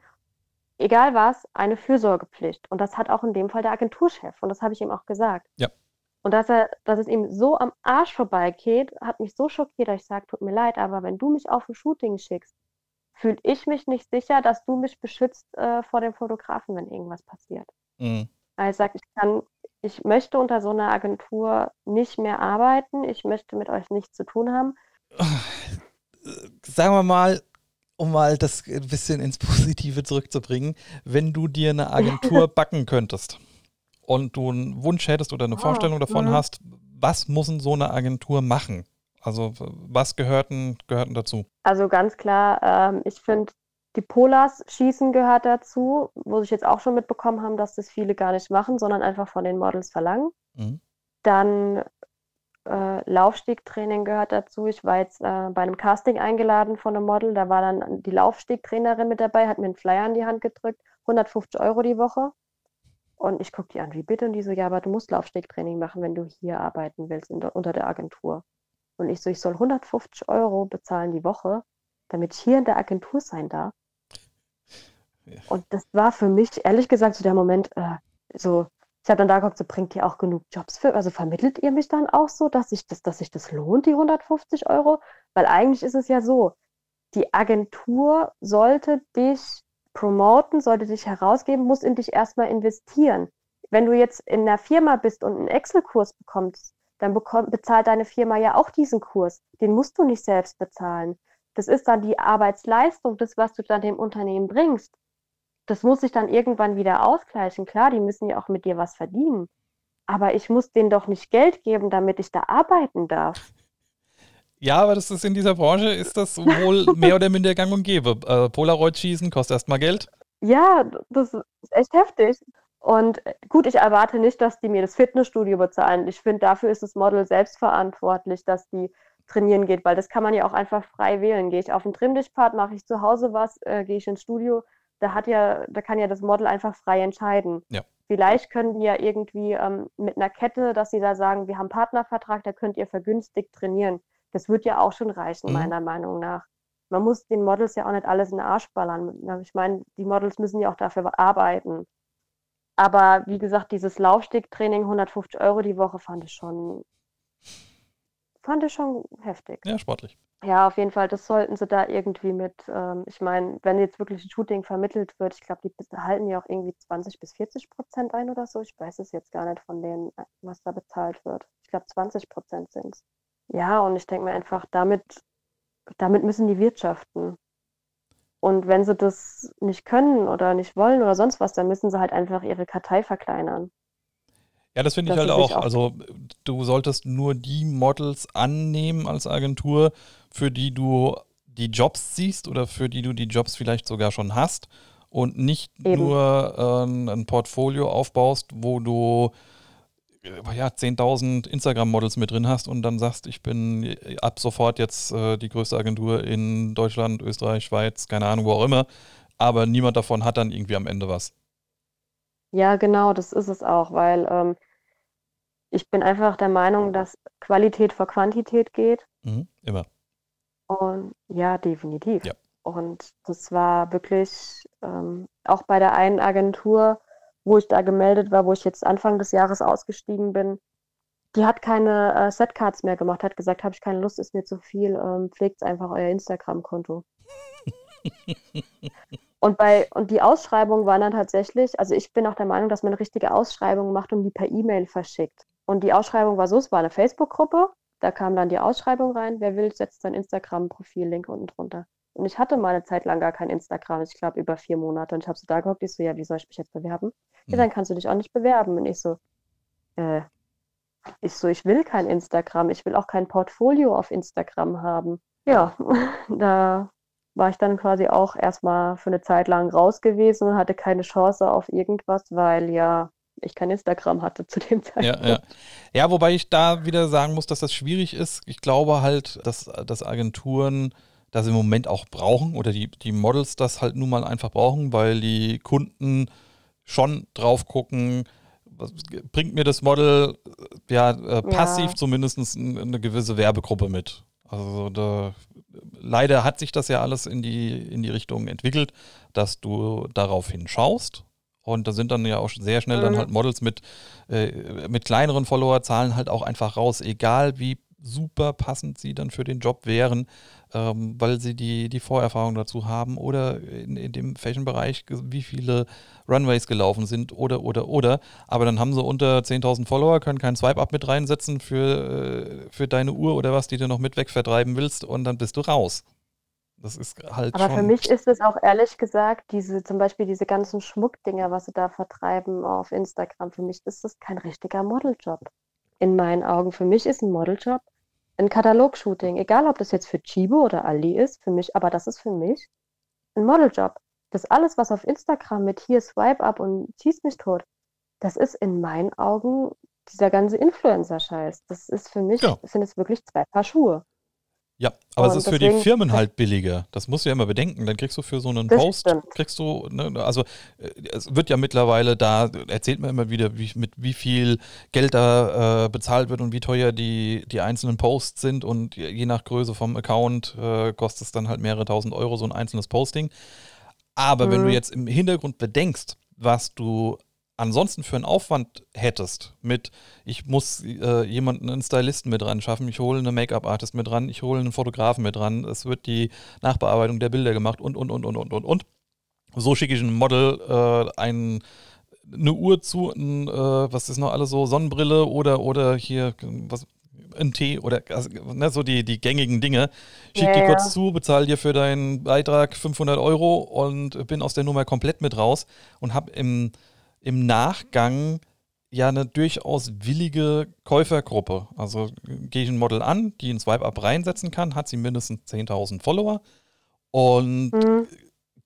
egal was, eine Fürsorgepflicht. Und das hat auch in dem Fall der Agenturchef. Und das habe ich ihm auch gesagt. Ja. Und dass er, dass es ihm so am Arsch vorbeigeht, hat mich so schockiert, dass ich sage, tut mir leid, aber wenn du mich auf ein Shooting schickst, fühle ich mich nicht sicher, dass du mich beschützt äh, vor dem Fotografen, wenn irgendwas passiert. Mhm. Also ich sage, ich kann, ich möchte unter so einer Agentur nicht mehr arbeiten, ich möchte mit euch nichts zu tun haben. Sagen wir mal, um mal das ein bisschen ins Positive zurückzubringen, wenn du dir eine (laughs) Agentur backen könntest und du einen Wunsch hättest oder eine ah, Vorstellung davon mh. hast, was muss denn so eine Agentur machen? Also was gehörten, gehörten dazu? Also ganz klar, ähm, ich finde, die Polars schießen gehört dazu, wo sich jetzt auch schon mitbekommen haben, dass das viele gar nicht machen, sondern einfach von den Models verlangen. Mhm. Dann äh, Laufstegtraining gehört dazu. Ich war jetzt äh, bei einem Casting eingeladen von einem Model, da war dann die Laufstegtrainerin mit dabei, hat mir einen Flyer in die Hand gedrückt, 150 Euro die Woche. Und ich gucke die an, wie bitte? Und die so, ja, aber du musst Laufstegtraining machen, wenn du hier arbeiten willst, der, unter der Agentur. Und ich so, ich soll 150 Euro bezahlen die Woche, damit ich hier in der Agentur sein darf. Ja. Und das war für mich, ehrlich gesagt, so der Moment, äh, so, ich habe dann da geguckt, so bringt ihr auch genug Jobs für, also vermittelt ihr mich dann auch so, dass sich das, dass sich das lohnt, die 150 Euro? Weil eigentlich ist es ja so, die Agentur sollte dich promoten, sollte dich herausgeben, muss in dich erstmal investieren. Wenn du jetzt in einer Firma bist und einen Excel-Kurs bekommst, dann bekommt, bezahlt deine Firma ja auch diesen Kurs. Den musst du nicht selbst bezahlen. Das ist dann die Arbeitsleistung, das, was du dann dem Unternehmen bringst. Das muss sich dann irgendwann wieder ausgleichen. Klar, die müssen ja auch mit dir was verdienen. Aber ich muss denen doch nicht Geld geben, damit ich da arbeiten darf. Ja, aber das ist in dieser Branche, ist das wohl mehr oder minder gang und gäbe. Äh, Polaroid schießen kostet erstmal Geld. Ja, das ist echt heftig. Und äh, gut, ich erwarte nicht, dass die mir das Fitnessstudio bezahlen. Ich finde, dafür ist das Model selbst verantwortlich, dass die trainieren geht, weil das kann man ja auch einfach frei wählen. Gehe ich auf den Trimdichtpart, mache ich zu Hause was, äh, gehe ich ins Studio, da hat ja, da kann ja das Model einfach frei entscheiden. Ja. Vielleicht können die ja irgendwie ähm, mit einer Kette, dass sie da sagen, wir haben einen Partnervertrag, da könnt ihr vergünstigt trainieren. Das wird ja auch schon reichen, mhm. meiner Meinung nach. Man muss den Models ja auch nicht alles in den Arsch ballern. Ich meine, die Models müssen ja auch dafür arbeiten. Aber wie gesagt, dieses Laufstegtraining, 150 Euro die Woche, fand ich schon, fand ich schon heftig. Ja, sportlich. Ja, auf jeden Fall, das sollten sie da irgendwie mit, ähm, ich meine, wenn jetzt wirklich ein Shooting vermittelt wird, ich glaube, die halten ja auch irgendwie 20 bis 40 Prozent ein oder so. Ich weiß es jetzt gar nicht von denen, was da bezahlt wird. Ich glaube, 20 Prozent sind es. Ja, und ich denke mir einfach, damit, damit müssen die wirtschaften. Und wenn sie das nicht können oder nicht wollen oder sonst was, dann müssen sie halt einfach ihre Kartei verkleinern. Ja, das finde ich halt auch. auch. Also du solltest nur die Models annehmen als Agentur, für die du die Jobs siehst oder für die du die Jobs vielleicht sogar schon hast und nicht Eben. nur äh, ein Portfolio aufbaust, wo du ja, 10.000 Instagram-Models mit drin hast und dann sagst, ich bin ab sofort jetzt äh, die größte Agentur in Deutschland, Österreich, Schweiz, keine Ahnung, wo auch immer, aber niemand davon hat dann irgendwie am Ende was. Ja, genau, das ist es auch, weil ähm, ich bin einfach der Meinung, dass Qualität vor Quantität geht. Mhm, immer. Und ja, definitiv. Ja. Und das war wirklich ähm, auch bei der einen Agentur, wo ich da gemeldet war, wo ich jetzt Anfang des Jahres ausgestiegen bin, die hat keine äh, Setcards mehr gemacht, hat gesagt, habe ich keine Lust, ist mir zu viel, ähm, pflegt einfach euer Instagram-Konto. (laughs) und bei und die Ausschreibung war dann tatsächlich, also ich bin auch der Meinung, dass man eine richtige Ausschreibung macht und die per E-Mail verschickt. Und die Ausschreibung war so, es war eine Facebook-Gruppe, da kam dann die Ausschreibung rein, wer will, setzt sein Instagram-Profil-Link unten drunter. Und ich hatte mal eine Zeit lang gar kein Instagram, ich glaube über vier Monate. Und ich habe so da gehockt, ich so, ja, wie soll ich mich jetzt bewerben? Ja, dann kannst du dich auch nicht bewerben. Und ich so, äh, ich so, ich will kein Instagram, ich will auch kein Portfolio auf Instagram haben. Ja, (laughs) da war ich dann quasi auch erstmal für eine Zeit lang raus gewesen und hatte keine Chance auf irgendwas, weil ja ich kein Instagram hatte zu dem Zeitpunkt. Ja, ja. ja, wobei ich da wieder sagen muss, dass das schwierig ist. Ich glaube halt, dass, dass Agenturen das im Moment auch brauchen oder die, die Models das halt nun mal einfach brauchen, weil die Kunden schon drauf gucken, bringt mir das Model ja äh, passiv ja. zumindest eine gewisse Werbegruppe mit. Also da, leider hat sich das ja alles in die, in die Richtung entwickelt, dass du darauf hinschaust. Und da sind dann ja auch sehr schnell mhm. dann halt Models mit, äh, mit kleineren Followerzahlen halt auch einfach raus, egal wie super passend sie dann für den Job wären ähm, weil sie die, die Vorerfahrung dazu haben oder in, in dem Fashion-Bereich, wie viele Runways gelaufen sind oder, oder, oder. Aber dann haben sie unter 10.000 Follower, können keinen Swipe-Up mit reinsetzen für, äh, für deine Uhr oder was, die du noch mit wegvertreiben willst und dann bist du raus. Das ist halt Aber für mich ist es auch ehrlich gesagt, diese, zum Beispiel diese ganzen Schmuckdinger, was sie da vertreiben auf Instagram, für mich ist das kein richtiger Modeljob. In meinen Augen. Für mich ist ein Modeljob ein Katalogshooting, egal ob das jetzt für Chibo oder Ali ist, für mich, aber das ist für mich ein Modeljob. Das alles, was auf Instagram mit hier Swipe up und schieß mich tot, das ist in meinen Augen dieser ganze Influencer-Scheiß. Das ist für mich, ja. sind es wirklich zwei Paar Schuhe. Ja, aber und es ist für die Firmen halt billiger. Das musst du ja immer bedenken. Dann kriegst du für so einen Post, stimmt. kriegst du, ne, also äh, es wird ja mittlerweile da, erzählt man immer wieder, wie, mit wie viel Geld da äh, bezahlt wird und wie teuer die, die einzelnen Posts sind und je nach Größe vom Account äh, kostet es dann halt mehrere tausend Euro so ein einzelnes Posting. Aber mhm. wenn du mhm. jetzt im Hintergrund bedenkst, was du ansonsten für einen Aufwand hättest, mit ich muss äh, jemanden, einen Stylisten mit ran schaffen, ich hole einen Make-up-Artist mit ran, ich hole einen Fotografen mit ran, es wird die Nachbearbeitung der Bilder gemacht und, und, und, und, und, und, und. So schicke ich ein Model äh, ein, eine Uhr zu, ein, äh, was ist noch alles so, Sonnenbrille oder, oder hier, was, ein Tee oder also, ne, so die, die gängigen Dinge. Schick ja, die kurz ja. zu, bezahle dir für deinen Beitrag 500 Euro und bin aus der Nummer komplett mit raus und habe im, im Nachgang ja eine durchaus willige Käufergruppe. Also gehe ich ein Model an, die ein Swipe-Up reinsetzen kann, hat sie mindestens 10.000 Follower und mhm.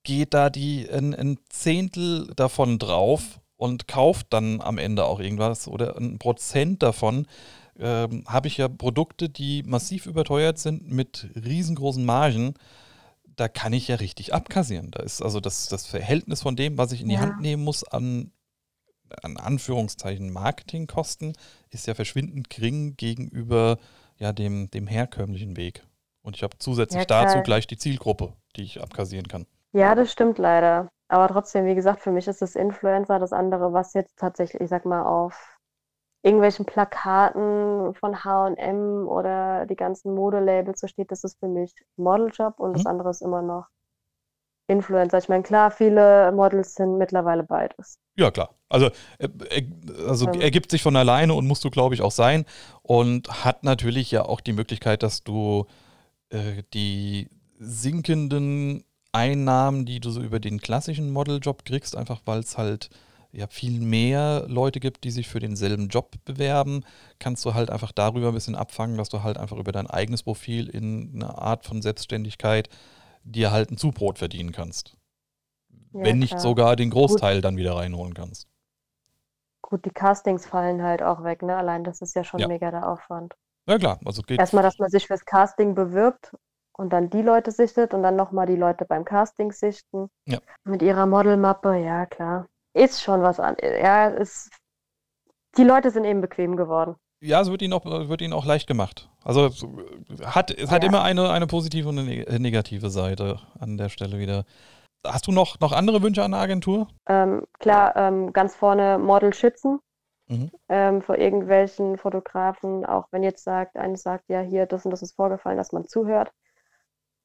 geht da die ein, ein Zehntel davon drauf und kauft dann am Ende auch irgendwas oder ein Prozent davon ähm, habe ich ja Produkte, die massiv überteuert sind mit riesengroßen Margen. Da kann ich ja richtig abkassieren. Da ist also das, das Verhältnis von dem, was ich in die ja. Hand nehmen muss an, an Anführungszeichen Marketingkosten, ist ja verschwindend gering gegenüber ja, dem, dem herkömmlichen Weg. Und ich habe zusätzlich ja, dazu gleich die Zielgruppe, die ich abkassieren kann. Ja, das stimmt leider. Aber trotzdem, wie gesagt, für mich ist das Influencer das andere, was jetzt tatsächlich, ich sag mal, auf irgendwelchen Plakaten von H&M oder die ganzen Modelabels so steht, das ist für mich Modeljob und mhm. das andere ist immer noch Influencer. Ich meine, klar, viele Models sind mittlerweile beides. Ja, klar. Also, äh, also ja. ergibt sich von alleine und musst du, glaube ich, auch sein. Und hat natürlich ja auch die Möglichkeit, dass du äh, die sinkenden Einnahmen, die du so über den klassischen Modeljob kriegst, einfach weil es halt ja viel mehr Leute gibt, die sich für denselben Job bewerben, kannst du halt einfach darüber ein bisschen abfangen, dass du halt einfach über dein eigenes Profil in eine Art von Selbstständigkeit dir halt ein Zubrot verdienen kannst. Ja, Wenn nicht klar. sogar den Großteil Gut. dann wieder reinholen kannst. Gut, die Castings fallen halt auch weg, ne? Allein das ist ja schon ja. mega der Aufwand. Ja klar, also geht. Erstmal, dass man sich fürs Casting bewirbt und dann die Leute sichtet und dann nochmal die Leute beim Casting sichten. Ja. Mit ihrer Modelmappe, ja klar ist schon was an. Ja, ist, die Leute sind eben bequem geworden. Ja, es wird ihnen auch, wird ihnen auch leicht gemacht. Also hat, es hat ja. immer eine, eine positive und eine negative Seite an der Stelle wieder. Hast du noch, noch andere Wünsche an eine Agentur? Ähm, klar, ähm, ganz vorne Model schützen mhm. ähm, vor irgendwelchen Fotografen, auch wenn jetzt sagt, eines sagt, ja, hier, das und das ist vorgefallen, dass man zuhört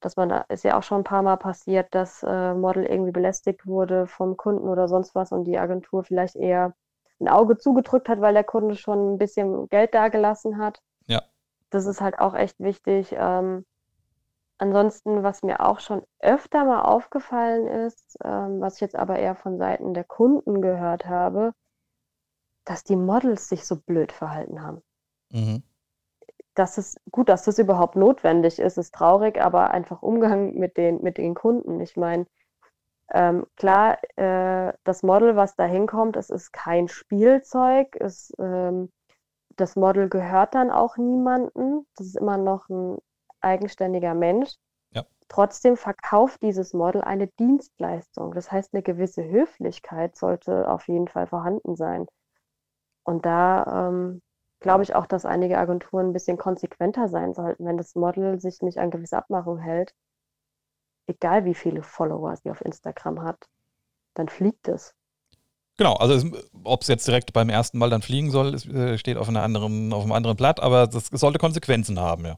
dass man da ist ja auch schon ein paar Mal passiert, dass äh, Model irgendwie belästigt wurde vom Kunden oder sonst was und die Agentur vielleicht eher ein Auge zugedrückt hat, weil der Kunde schon ein bisschen Geld dagelassen hat. Ja. Das ist halt auch echt wichtig. Ähm, ansonsten, was mir auch schon öfter mal aufgefallen ist, ähm, was ich jetzt aber eher von Seiten der Kunden gehört habe, dass die Models sich so blöd verhalten haben. Mhm dass es gut, dass das überhaupt notwendig ist, ist traurig, aber einfach Umgang mit den, mit den Kunden. Ich meine, ähm, klar, äh, das Model, was da hinkommt, es ist kein Spielzeug. Es, ähm, das Model gehört dann auch niemandem. Das ist immer noch ein eigenständiger Mensch. Ja. Trotzdem verkauft dieses Model eine Dienstleistung. Das heißt, eine gewisse Höflichkeit sollte auf jeden Fall vorhanden sein. Und da ähm, glaube ich auch, dass einige Agenturen ein bisschen konsequenter sein sollten, wenn das Model sich nicht an gewisse Abmachungen hält. Egal wie viele Follower sie auf Instagram hat, dann fliegt es. Genau, also ob es jetzt direkt beim ersten Mal dann fliegen soll, ist, äh, steht auf, einer anderen, auf einem anderen Blatt, aber das, das sollte Konsequenzen haben, ja.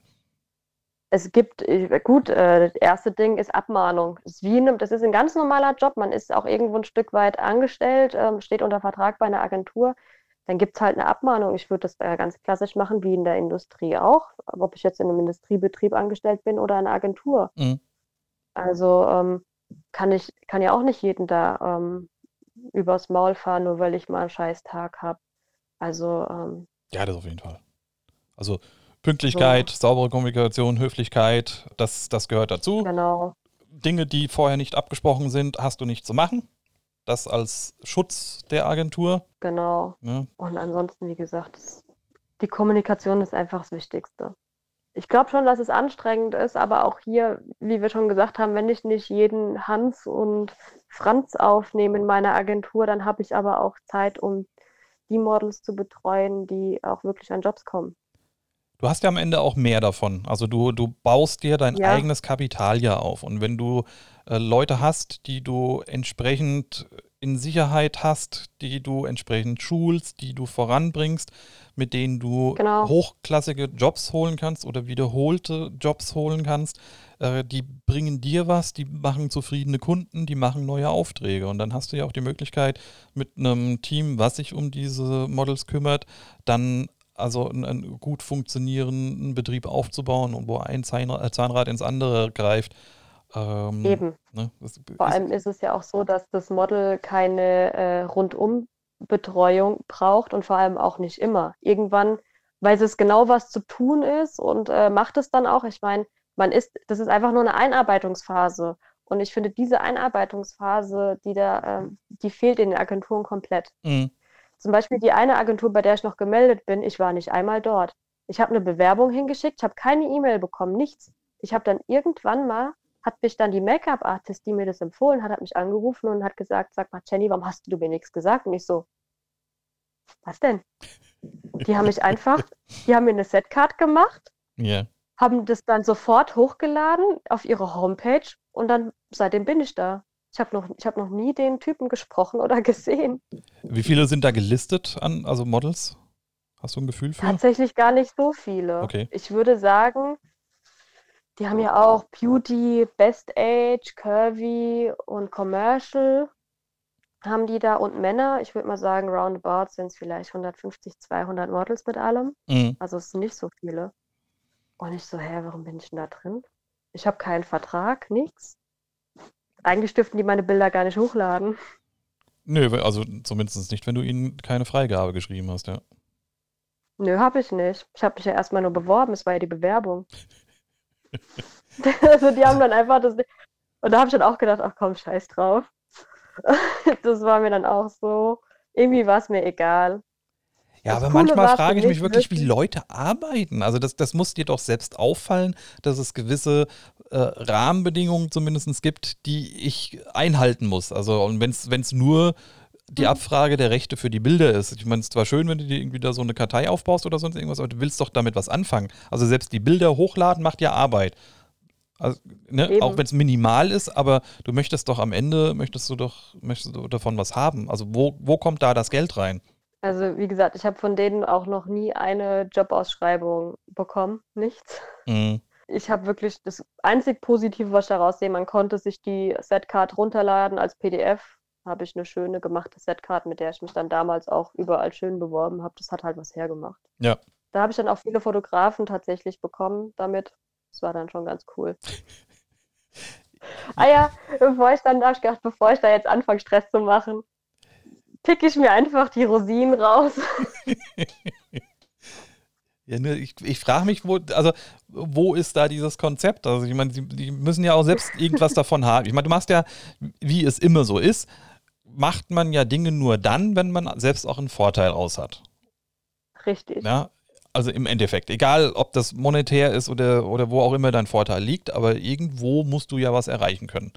Es gibt, gut, äh, das erste Ding ist Abmahnung. Das ist, eine, das ist ein ganz normaler Job. Man ist auch irgendwo ein Stück weit angestellt, ähm, steht unter Vertrag bei einer Agentur dann gibt es halt eine Abmahnung. Ich würde das äh, ganz klassisch machen, wie in der Industrie auch, ob ich jetzt in einem Industriebetrieb angestellt bin oder in einer Agentur. Mhm. Also ähm, kann ich, kann ja auch nicht jeden da ähm, übers Maul fahren, nur weil ich mal einen scheiß Tag habe. Also ähm, ja, das auf jeden Fall. Also Pünktlichkeit, so. saubere Kommunikation, Höflichkeit, das, das gehört dazu. Genau. Dinge, die vorher nicht abgesprochen sind, hast du nicht zu machen das als Schutz der Agentur. Genau. Ja. Und ansonsten, wie gesagt, die Kommunikation ist einfach das Wichtigste. Ich glaube schon, dass es anstrengend ist, aber auch hier, wie wir schon gesagt haben, wenn ich nicht jeden Hans und Franz aufnehme in meiner Agentur, dann habe ich aber auch Zeit, um die Models zu betreuen, die auch wirklich an Jobs kommen. Du hast ja am Ende auch mehr davon. Also du, du baust dir dein ja. eigenes Kapital ja auf. Und wenn du äh, Leute hast, die du entsprechend in Sicherheit hast, die du entsprechend schulst, die du voranbringst, mit denen du genau. hochklassige Jobs holen kannst oder wiederholte Jobs holen kannst. Äh, die bringen dir was, die machen zufriedene Kunden, die machen neue Aufträge. Und dann hast du ja auch die Möglichkeit, mit einem Team, was sich um diese Models kümmert, dann also einen, einen gut funktionierenden Betrieb aufzubauen und wo ein Zahnrad ins andere greift. Ähm, Eben. Ne, Vor allem ist es ja auch so, dass das Model keine äh, Rundumbetreuung braucht und vor allem auch nicht immer. Irgendwann weiß es genau, was zu tun ist und äh, macht es dann auch. Ich meine, man ist, das ist einfach nur eine Einarbeitungsphase. Und ich finde, diese Einarbeitungsphase, die da, äh, die fehlt in den Agenturen komplett. Mhm. Zum Beispiel die eine Agentur, bei der ich noch gemeldet bin, ich war nicht einmal dort. Ich habe eine Bewerbung hingeschickt, ich habe keine E-Mail bekommen, nichts. Ich habe dann irgendwann mal hat mich dann die Make-up-Artist, die mir das empfohlen hat, hat mich angerufen und hat gesagt, sag mal, Jenny, warum hast du mir nichts gesagt? Und ich so, was denn? Die haben mich (laughs) einfach, die haben mir eine Setcard gemacht, yeah. haben das dann sofort hochgeladen auf ihre Homepage und dann seitdem bin ich da. Ich habe noch, hab noch nie den Typen gesprochen oder (laughs) gesehen. Wie viele sind da gelistet an, also Models? Hast du ein Gefühl für? Tatsächlich gar nicht so viele. Okay. Ich würde sagen, die haben ja auch Beauty, Best Age, Curvy und Commercial haben die da und Männer. Ich würde mal sagen, roundabout sind es vielleicht 150, 200 Models mit allem. Mhm. Also es sind nicht so viele. Und ich so, hä, warum bin ich denn da drin? Ich habe keinen Vertrag, nichts. Eigentlich dürften die meine Bilder gar nicht hochladen. Nö, also zumindest nicht, wenn du ihnen keine Freigabe geschrieben hast, ja. Nö, habe ich nicht. Ich habe mich ja erstmal nur beworben, es war ja die Bewerbung. (laughs) also die haben dann einfach das. Und da habe ich dann auch gedacht, ach komm, scheiß drauf. (laughs) das war mir dann auch so. Irgendwie war es mir egal. Ja, das aber Coole manchmal frage ich mich wirklich, wie Leute arbeiten. Also das, das muss dir doch selbst auffallen, dass es gewisse äh, Rahmenbedingungen zumindest gibt, die ich einhalten muss. Also und wenn es nur die. Abfrage der Rechte für die Bilder ist. Ich meine, es ist zwar schön, wenn du dir irgendwie da so eine Kartei aufbaust oder sonst irgendwas, aber du willst doch damit was anfangen. Also selbst die Bilder hochladen macht ja Arbeit. Also, ne, auch wenn es minimal ist, aber du möchtest doch am Ende, möchtest du doch, möchtest du davon was haben. Also wo, wo kommt da das Geld rein? Also wie gesagt, ich habe von denen auch noch nie eine Jobausschreibung bekommen, nichts. Mhm. Ich habe wirklich das einzig Positive, was ich daraus sehe, man konnte sich die Setcard runterladen als PDF habe ich eine schöne gemachte Setcard, mit der ich mich dann damals auch überall schön beworben habe. Das hat halt was hergemacht. Ja. Da habe ich dann auch viele Fotografen tatsächlich bekommen damit. Das war dann schon ganz cool. ah ja, bevor ich dann, da habe ich gedacht, bevor ich da jetzt anfange, Stress zu machen, pick ich mir einfach die Rosinen raus. (laughs) Ja, ne, ich, ich frage mich, wo, also, wo ist da dieses Konzept? Also, ich meine, die, die müssen ja auch selbst irgendwas (laughs) davon haben. Ich meine, du machst ja, wie es immer so ist, macht man ja Dinge nur dann, wenn man selbst auch einen Vorteil aus hat. Richtig. Ja, also im Endeffekt, egal ob das monetär ist oder, oder wo auch immer dein Vorteil liegt, aber irgendwo musst du ja was erreichen können.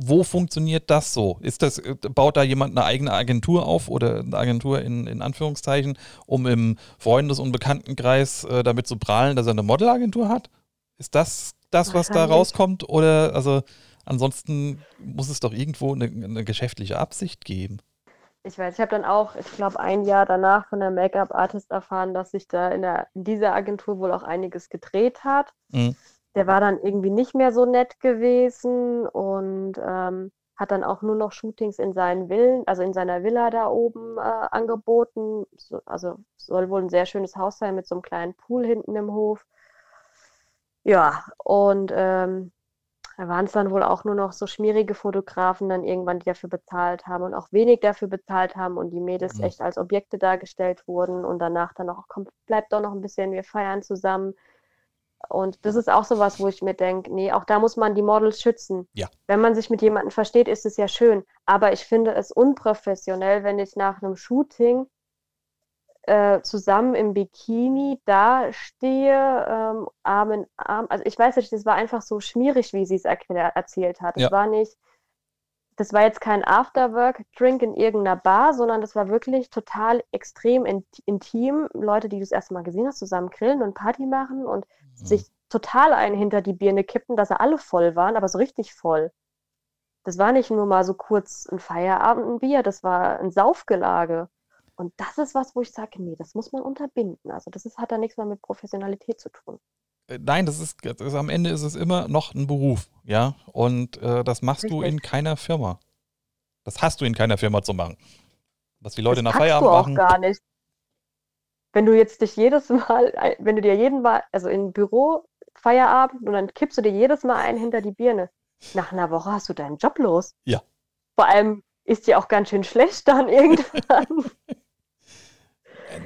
Wo funktioniert das so? Ist das, baut da jemand eine eigene Agentur auf oder eine Agentur in, in Anführungszeichen, um im Freundes- und Bekanntenkreis äh, damit zu prahlen, dass er eine Modelagentur hat? Ist das das, was da rauskommt? Oder also Ansonsten muss es doch irgendwo eine, eine geschäftliche Absicht geben. Ich weiß, ich habe dann auch, ich glaube, ein Jahr danach von der Make-up-Artist erfahren, dass sich da in, der, in dieser Agentur wohl auch einiges gedreht hat. Mhm. Der war dann irgendwie nicht mehr so nett gewesen und ähm, hat dann auch nur noch Shootings in seinen Villen, also in seiner Villa da oben äh, angeboten. So, also soll wohl ein sehr schönes Haus sein mit so einem kleinen Pool hinten im Hof. Ja, und ähm, da waren es dann wohl auch nur noch so schmierige Fotografen dann irgendwann, die dafür bezahlt haben und auch wenig dafür bezahlt haben und die Mädels mhm. echt als Objekte dargestellt wurden und danach dann auch, komm, bleibt doch noch ein bisschen, wir feiern zusammen. Und das ist auch so was, wo ich mir denke, nee, auch da muss man die Models schützen. Ja. Wenn man sich mit jemandem versteht, ist es ja schön. Aber ich finde es unprofessionell, wenn ich nach einem Shooting äh, zusammen im Bikini da stehe, ähm, Arm in Arm. Also ich weiß nicht, das war einfach so schmierig, wie sie es erzählt hat. Es ja. war nicht, das war jetzt kein Afterwork-Drink in irgendeiner Bar, sondern das war wirklich total extrem in, intim. Leute, die du das erste Mal gesehen hast, zusammen grillen und Party machen und mhm. sich total einen hinter die Birne kippen, dass sie alle voll waren, aber so richtig voll. das war nicht nur mal so kurz ein Feierabend, ein Bier, das war ein Saufgelage. Und das ist was, wo ich sage, nee, das muss man unterbinden. Also das ist, hat da nichts mehr mit Professionalität zu tun. Äh, nein, das ist, das ist, am Ende ist es immer noch ein Beruf, ja. Und äh, das machst Richtig. du in keiner Firma. Das hast du in keiner Firma zu machen. Was die Leute das nach Feierabend du auch machen. gar nicht. Wenn du jetzt dich jedes Mal, wenn du dir jeden Mal, also im Büro Feierabend und dann kippst du dir jedes Mal einen hinter die Birne. Nach einer Woche hast du deinen Job los. Ja. Vor allem ist dir auch ganz schön schlecht dann (laughs) irgendwann.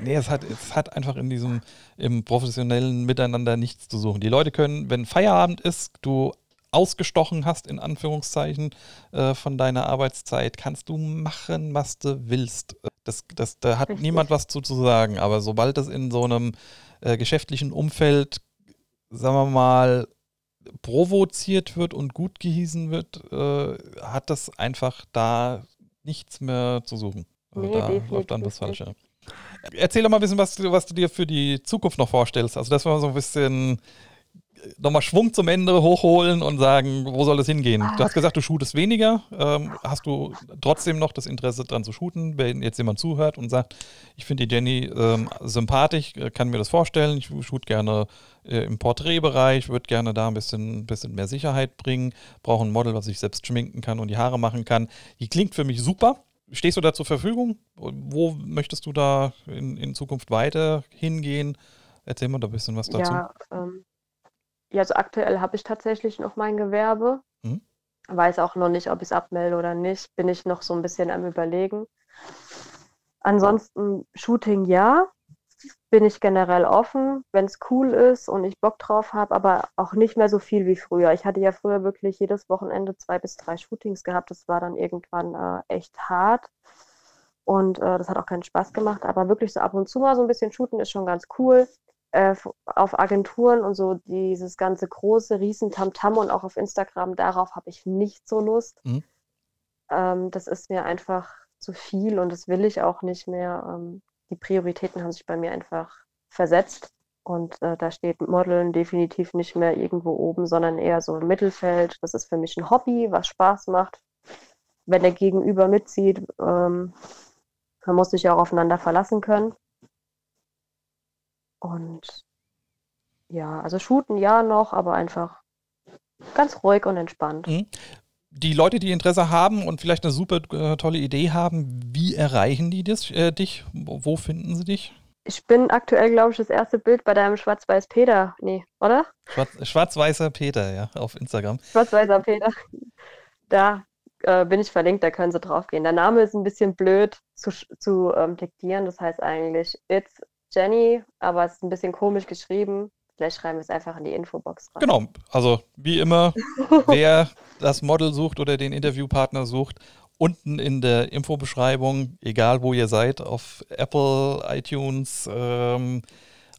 Nee, es hat, es hat einfach in diesem im professionellen Miteinander nichts zu suchen. Die Leute können, wenn Feierabend ist, du ausgestochen hast, in Anführungszeichen, äh, von deiner Arbeitszeit, kannst du machen, was du willst. Das, das, da hat Richtig. niemand was zu, zu sagen. Aber sobald das in so einem äh, geschäftlichen Umfeld, sagen wir mal, provoziert wird und gut gehießen wird, äh, hat das einfach da nichts mehr zu suchen. Also nee, da läuft dann das Falsche. Erzähl doch mal ein bisschen, was du, was du dir für die Zukunft noch vorstellst. Also, dass wir so ein bisschen nochmal Schwung zum Ende hochholen und sagen, wo soll es hingehen? Du hast gesagt, du shootest weniger. Ähm, hast du trotzdem noch das Interesse daran zu shooten? Wenn jetzt jemand zuhört und sagt, ich finde die Jenny ähm, sympathisch, äh, kann mir das vorstellen, ich shoot gerne äh, im Porträtbereich, würde gerne da ein bisschen, bisschen mehr Sicherheit bringen, brauche ein Model, was ich selbst schminken kann und die Haare machen kann. Die klingt für mich super. Stehst du da zur Verfügung? Wo möchtest du da in, in Zukunft weiter hingehen? Erzähl mal da ein bisschen was dazu. Ja, ähm, ja also aktuell habe ich tatsächlich noch mein Gewerbe. Mhm. Weiß auch noch nicht, ob ich es abmelde oder nicht. Bin ich noch so ein bisschen am Überlegen. Ansonsten Shooting ja bin ich generell offen, wenn es cool ist und ich Bock drauf habe, aber auch nicht mehr so viel wie früher. Ich hatte ja früher wirklich jedes Wochenende zwei bis drei Shootings gehabt. Das war dann irgendwann äh, echt hart und äh, das hat auch keinen Spaß gemacht. Aber wirklich so ab und zu mal so ein bisschen shooten ist schon ganz cool. Äh, auf Agenturen und so dieses ganze große riesen Tamtam und auch auf Instagram, darauf habe ich nicht so Lust. Mhm. Ähm, das ist mir einfach zu viel und das will ich auch nicht mehr. Ähm, die Prioritäten haben sich bei mir einfach versetzt. Und äh, da steht Modeln definitiv nicht mehr irgendwo oben, sondern eher so im Mittelfeld. Das ist für mich ein Hobby, was Spaß macht. Wenn der Gegenüber mitzieht, ähm, man muss sich auch aufeinander verlassen können. Und ja, also shooten ja noch, aber einfach ganz ruhig und entspannt. Mhm die Leute, die Interesse haben und vielleicht eine super äh, tolle Idee haben, wie erreichen die das, äh, dich? Wo finden sie dich? Ich bin aktuell, glaube ich, das erste Bild bei deinem Schwarz-Weiß Peter. Nee, oder? Schwarz, Schwarz-Weißer Peter, ja, auf Instagram. Schwarz-Weißer Peter. Da äh, bin ich verlinkt, da können sie drauf gehen. Der Name ist ein bisschen blöd zu, zu ähm, diktieren. Das heißt eigentlich It's Jenny, aber es ist ein bisschen komisch geschrieben. Vielleicht schreiben wir es einfach in die Infobox rein. Genau, also wie immer, (laughs) wer das Model sucht oder den Interviewpartner sucht, unten in der Infobeschreibung, egal wo ihr seid, auf Apple, iTunes, ähm,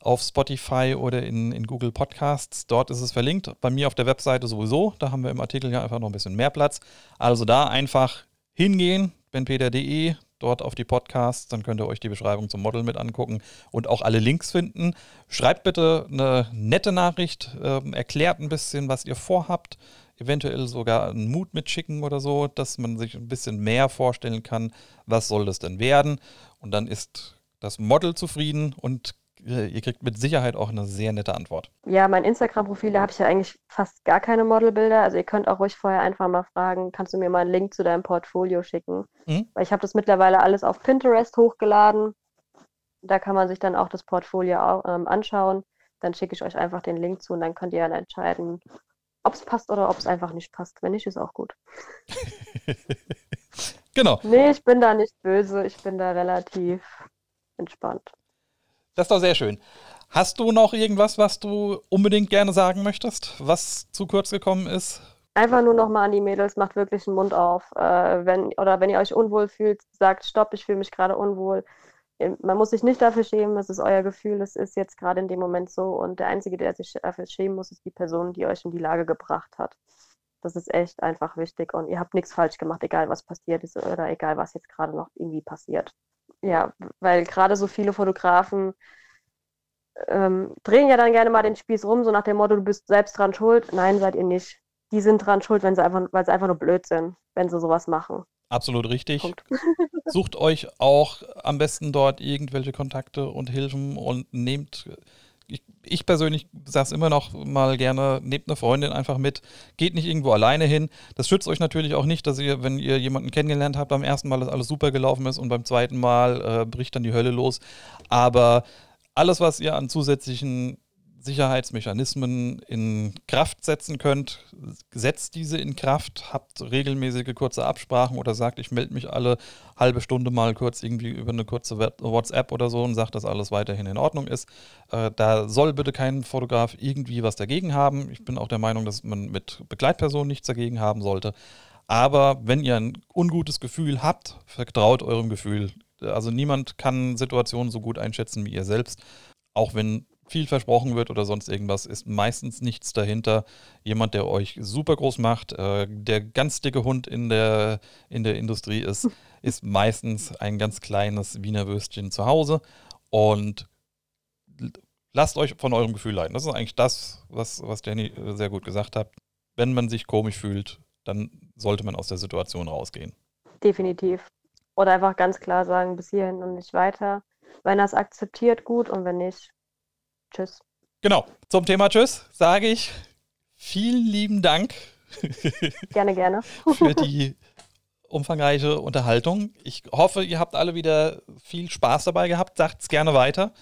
auf Spotify oder in, in Google Podcasts. Dort ist es verlinkt. Bei mir auf der Webseite sowieso. Da haben wir im Artikel ja einfach noch ein bisschen mehr Platz. Also da einfach hingehen, benpeter.de, dort auf die Podcasts, dann könnt ihr euch die Beschreibung zum Model mit angucken und auch alle Links finden. Schreibt bitte eine nette Nachricht, äh, erklärt ein bisschen, was ihr vorhabt, eventuell sogar einen Mut mitschicken oder so, dass man sich ein bisschen mehr vorstellen kann, was soll das denn werden. Und dann ist das Model zufrieden und ihr kriegt mit Sicherheit auch eine sehr nette Antwort. Ja, mein Instagram-Profil, da habe ich ja eigentlich fast gar keine Modelbilder. Also ihr könnt auch ruhig vorher einfach mal fragen, kannst du mir mal einen Link zu deinem Portfolio schicken? Mhm. Weil ich habe das mittlerweile alles auf Pinterest hochgeladen. Da kann man sich dann auch das Portfolio auch, ähm, anschauen. Dann schicke ich euch einfach den Link zu und dann könnt ihr dann entscheiden, ob es passt oder ob es einfach nicht passt. Wenn nicht, ist auch gut. (laughs) genau. Nee, ich bin da nicht böse. Ich bin da relativ entspannt. Das ist doch sehr schön. Hast du noch irgendwas, was du unbedingt gerne sagen möchtest, was zu kurz gekommen ist? Einfach nur nochmal an die Mädels, macht wirklich den Mund auf. Äh, wenn, oder wenn ihr euch unwohl fühlt, sagt, stopp, ich fühle mich gerade unwohl. Man muss sich nicht dafür schämen, es ist euer Gefühl, es ist jetzt gerade in dem Moment so. Und der Einzige, der sich dafür schämen muss, ist die Person, die euch in die Lage gebracht hat. Das ist echt einfach wichtig und ihr habt nichts falsch gemacht, egal was passiert ist oder egal was jetzt gerade noch irgendwie passiert ja, weil gerade so viele Fotografen ähm, drehen ja dann gerne mal den Spieß rum, so nach dem Motto, du bist selbst dran schuld. Nein, seid ihr nicht. die sind dran schuld, wenn sie einfach, weil sie einfach nur blöd sind, wenn sie sowas machen. Absolut richtig. (laughs) (laughs) Sucht euch auch am besten dort irgendwelche Kontakte und Hilfen und nehmt ich, ich persönlich sage es immer noch mal gerne, nehmt eine Freundin einfach mit, geht nicht irgendwo alleine hin. Das schützt euch natürlich auch nicht, dass ihr, wenn ihr jemanden kennengelernt habt, beim ersten Mal, dass alles super gelaufen ist und beim zweiten Mal äh, bricht dann die Hölle los. Aber alles, was ihr an zusätzlichen Sicherheitsmechanismen in Kraft setzen könnt, setzt diese in Kraft, habt regelmäßige kurze Absprachen oder sagt, ich melde mich alle halbe Stunde mal kurz irgendwie über eine kurze WhatsApp oder so und sagt, dass alles weiterhin in Ordnung ist. Äh, da soll bitte kein Fotograf irgendwie was dagegen haben. Ich bin auch der Meinung, dass man mit Begleitpersonen nichts dagegen haben sollte. Aber wenn ihr ein ungutes Gefühl habt, vertraut eurem Gefühl. Also niemand kann Situationen so gut einschätzen wie ihr selbst. Auch wenn viel versprochen wird oder sonst irgendwas, ist meistens nichts dahinter. Jemand, der euch super groß macht, äh, der ganz dicke Hund in der, in der Industrie ist, (laughs) ist meistens ein ganz kleines Wiener Würstchen zu Hause. Und lasst euch von eurem Gefühl leiten. Das ist eigentlich das, was, was Danny äh, sehr gut gesagt hat. Wenn man sich komisch fühlt, dann sollte man aus der Situation rausgehen. Definitiv. Oder einfach ganz klar sagen, bis hierhin und nicht weiter. Wenn er es akzeptiert, gut, und wenn nicht, Tschüss. Genau, zum Thema Tschüss sage ich vielen lieben Dank. Gerne, gerne. (laughs) für die umfangreiche Unterhaltung. Ich hoffe, ihr habt alle wieder viel Spaß dabei gehabt. Sagt es gerne weiter.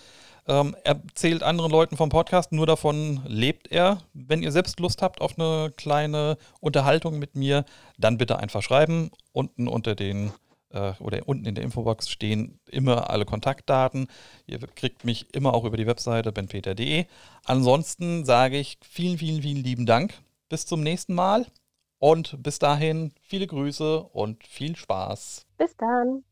Ähm, erzählt anderen Leuten vom Podcast, nur davon lebt er. Wenn ihr selbst Lust habt auf eine kleine Unterhaltung mit mir, dann bitte einfach schreiben. Unten unter den äh, oder unten in der Infobox stehen immer alle Kontaktdaten. Ihr kriegt mich immer auch über die Webseite benpeter.de. Ansonsten sage ich vielen, vielen, vielen lieben Dank. Bis zum nächsten Mal und bis dahin viele Grüße und viel Spaß. Bis dann.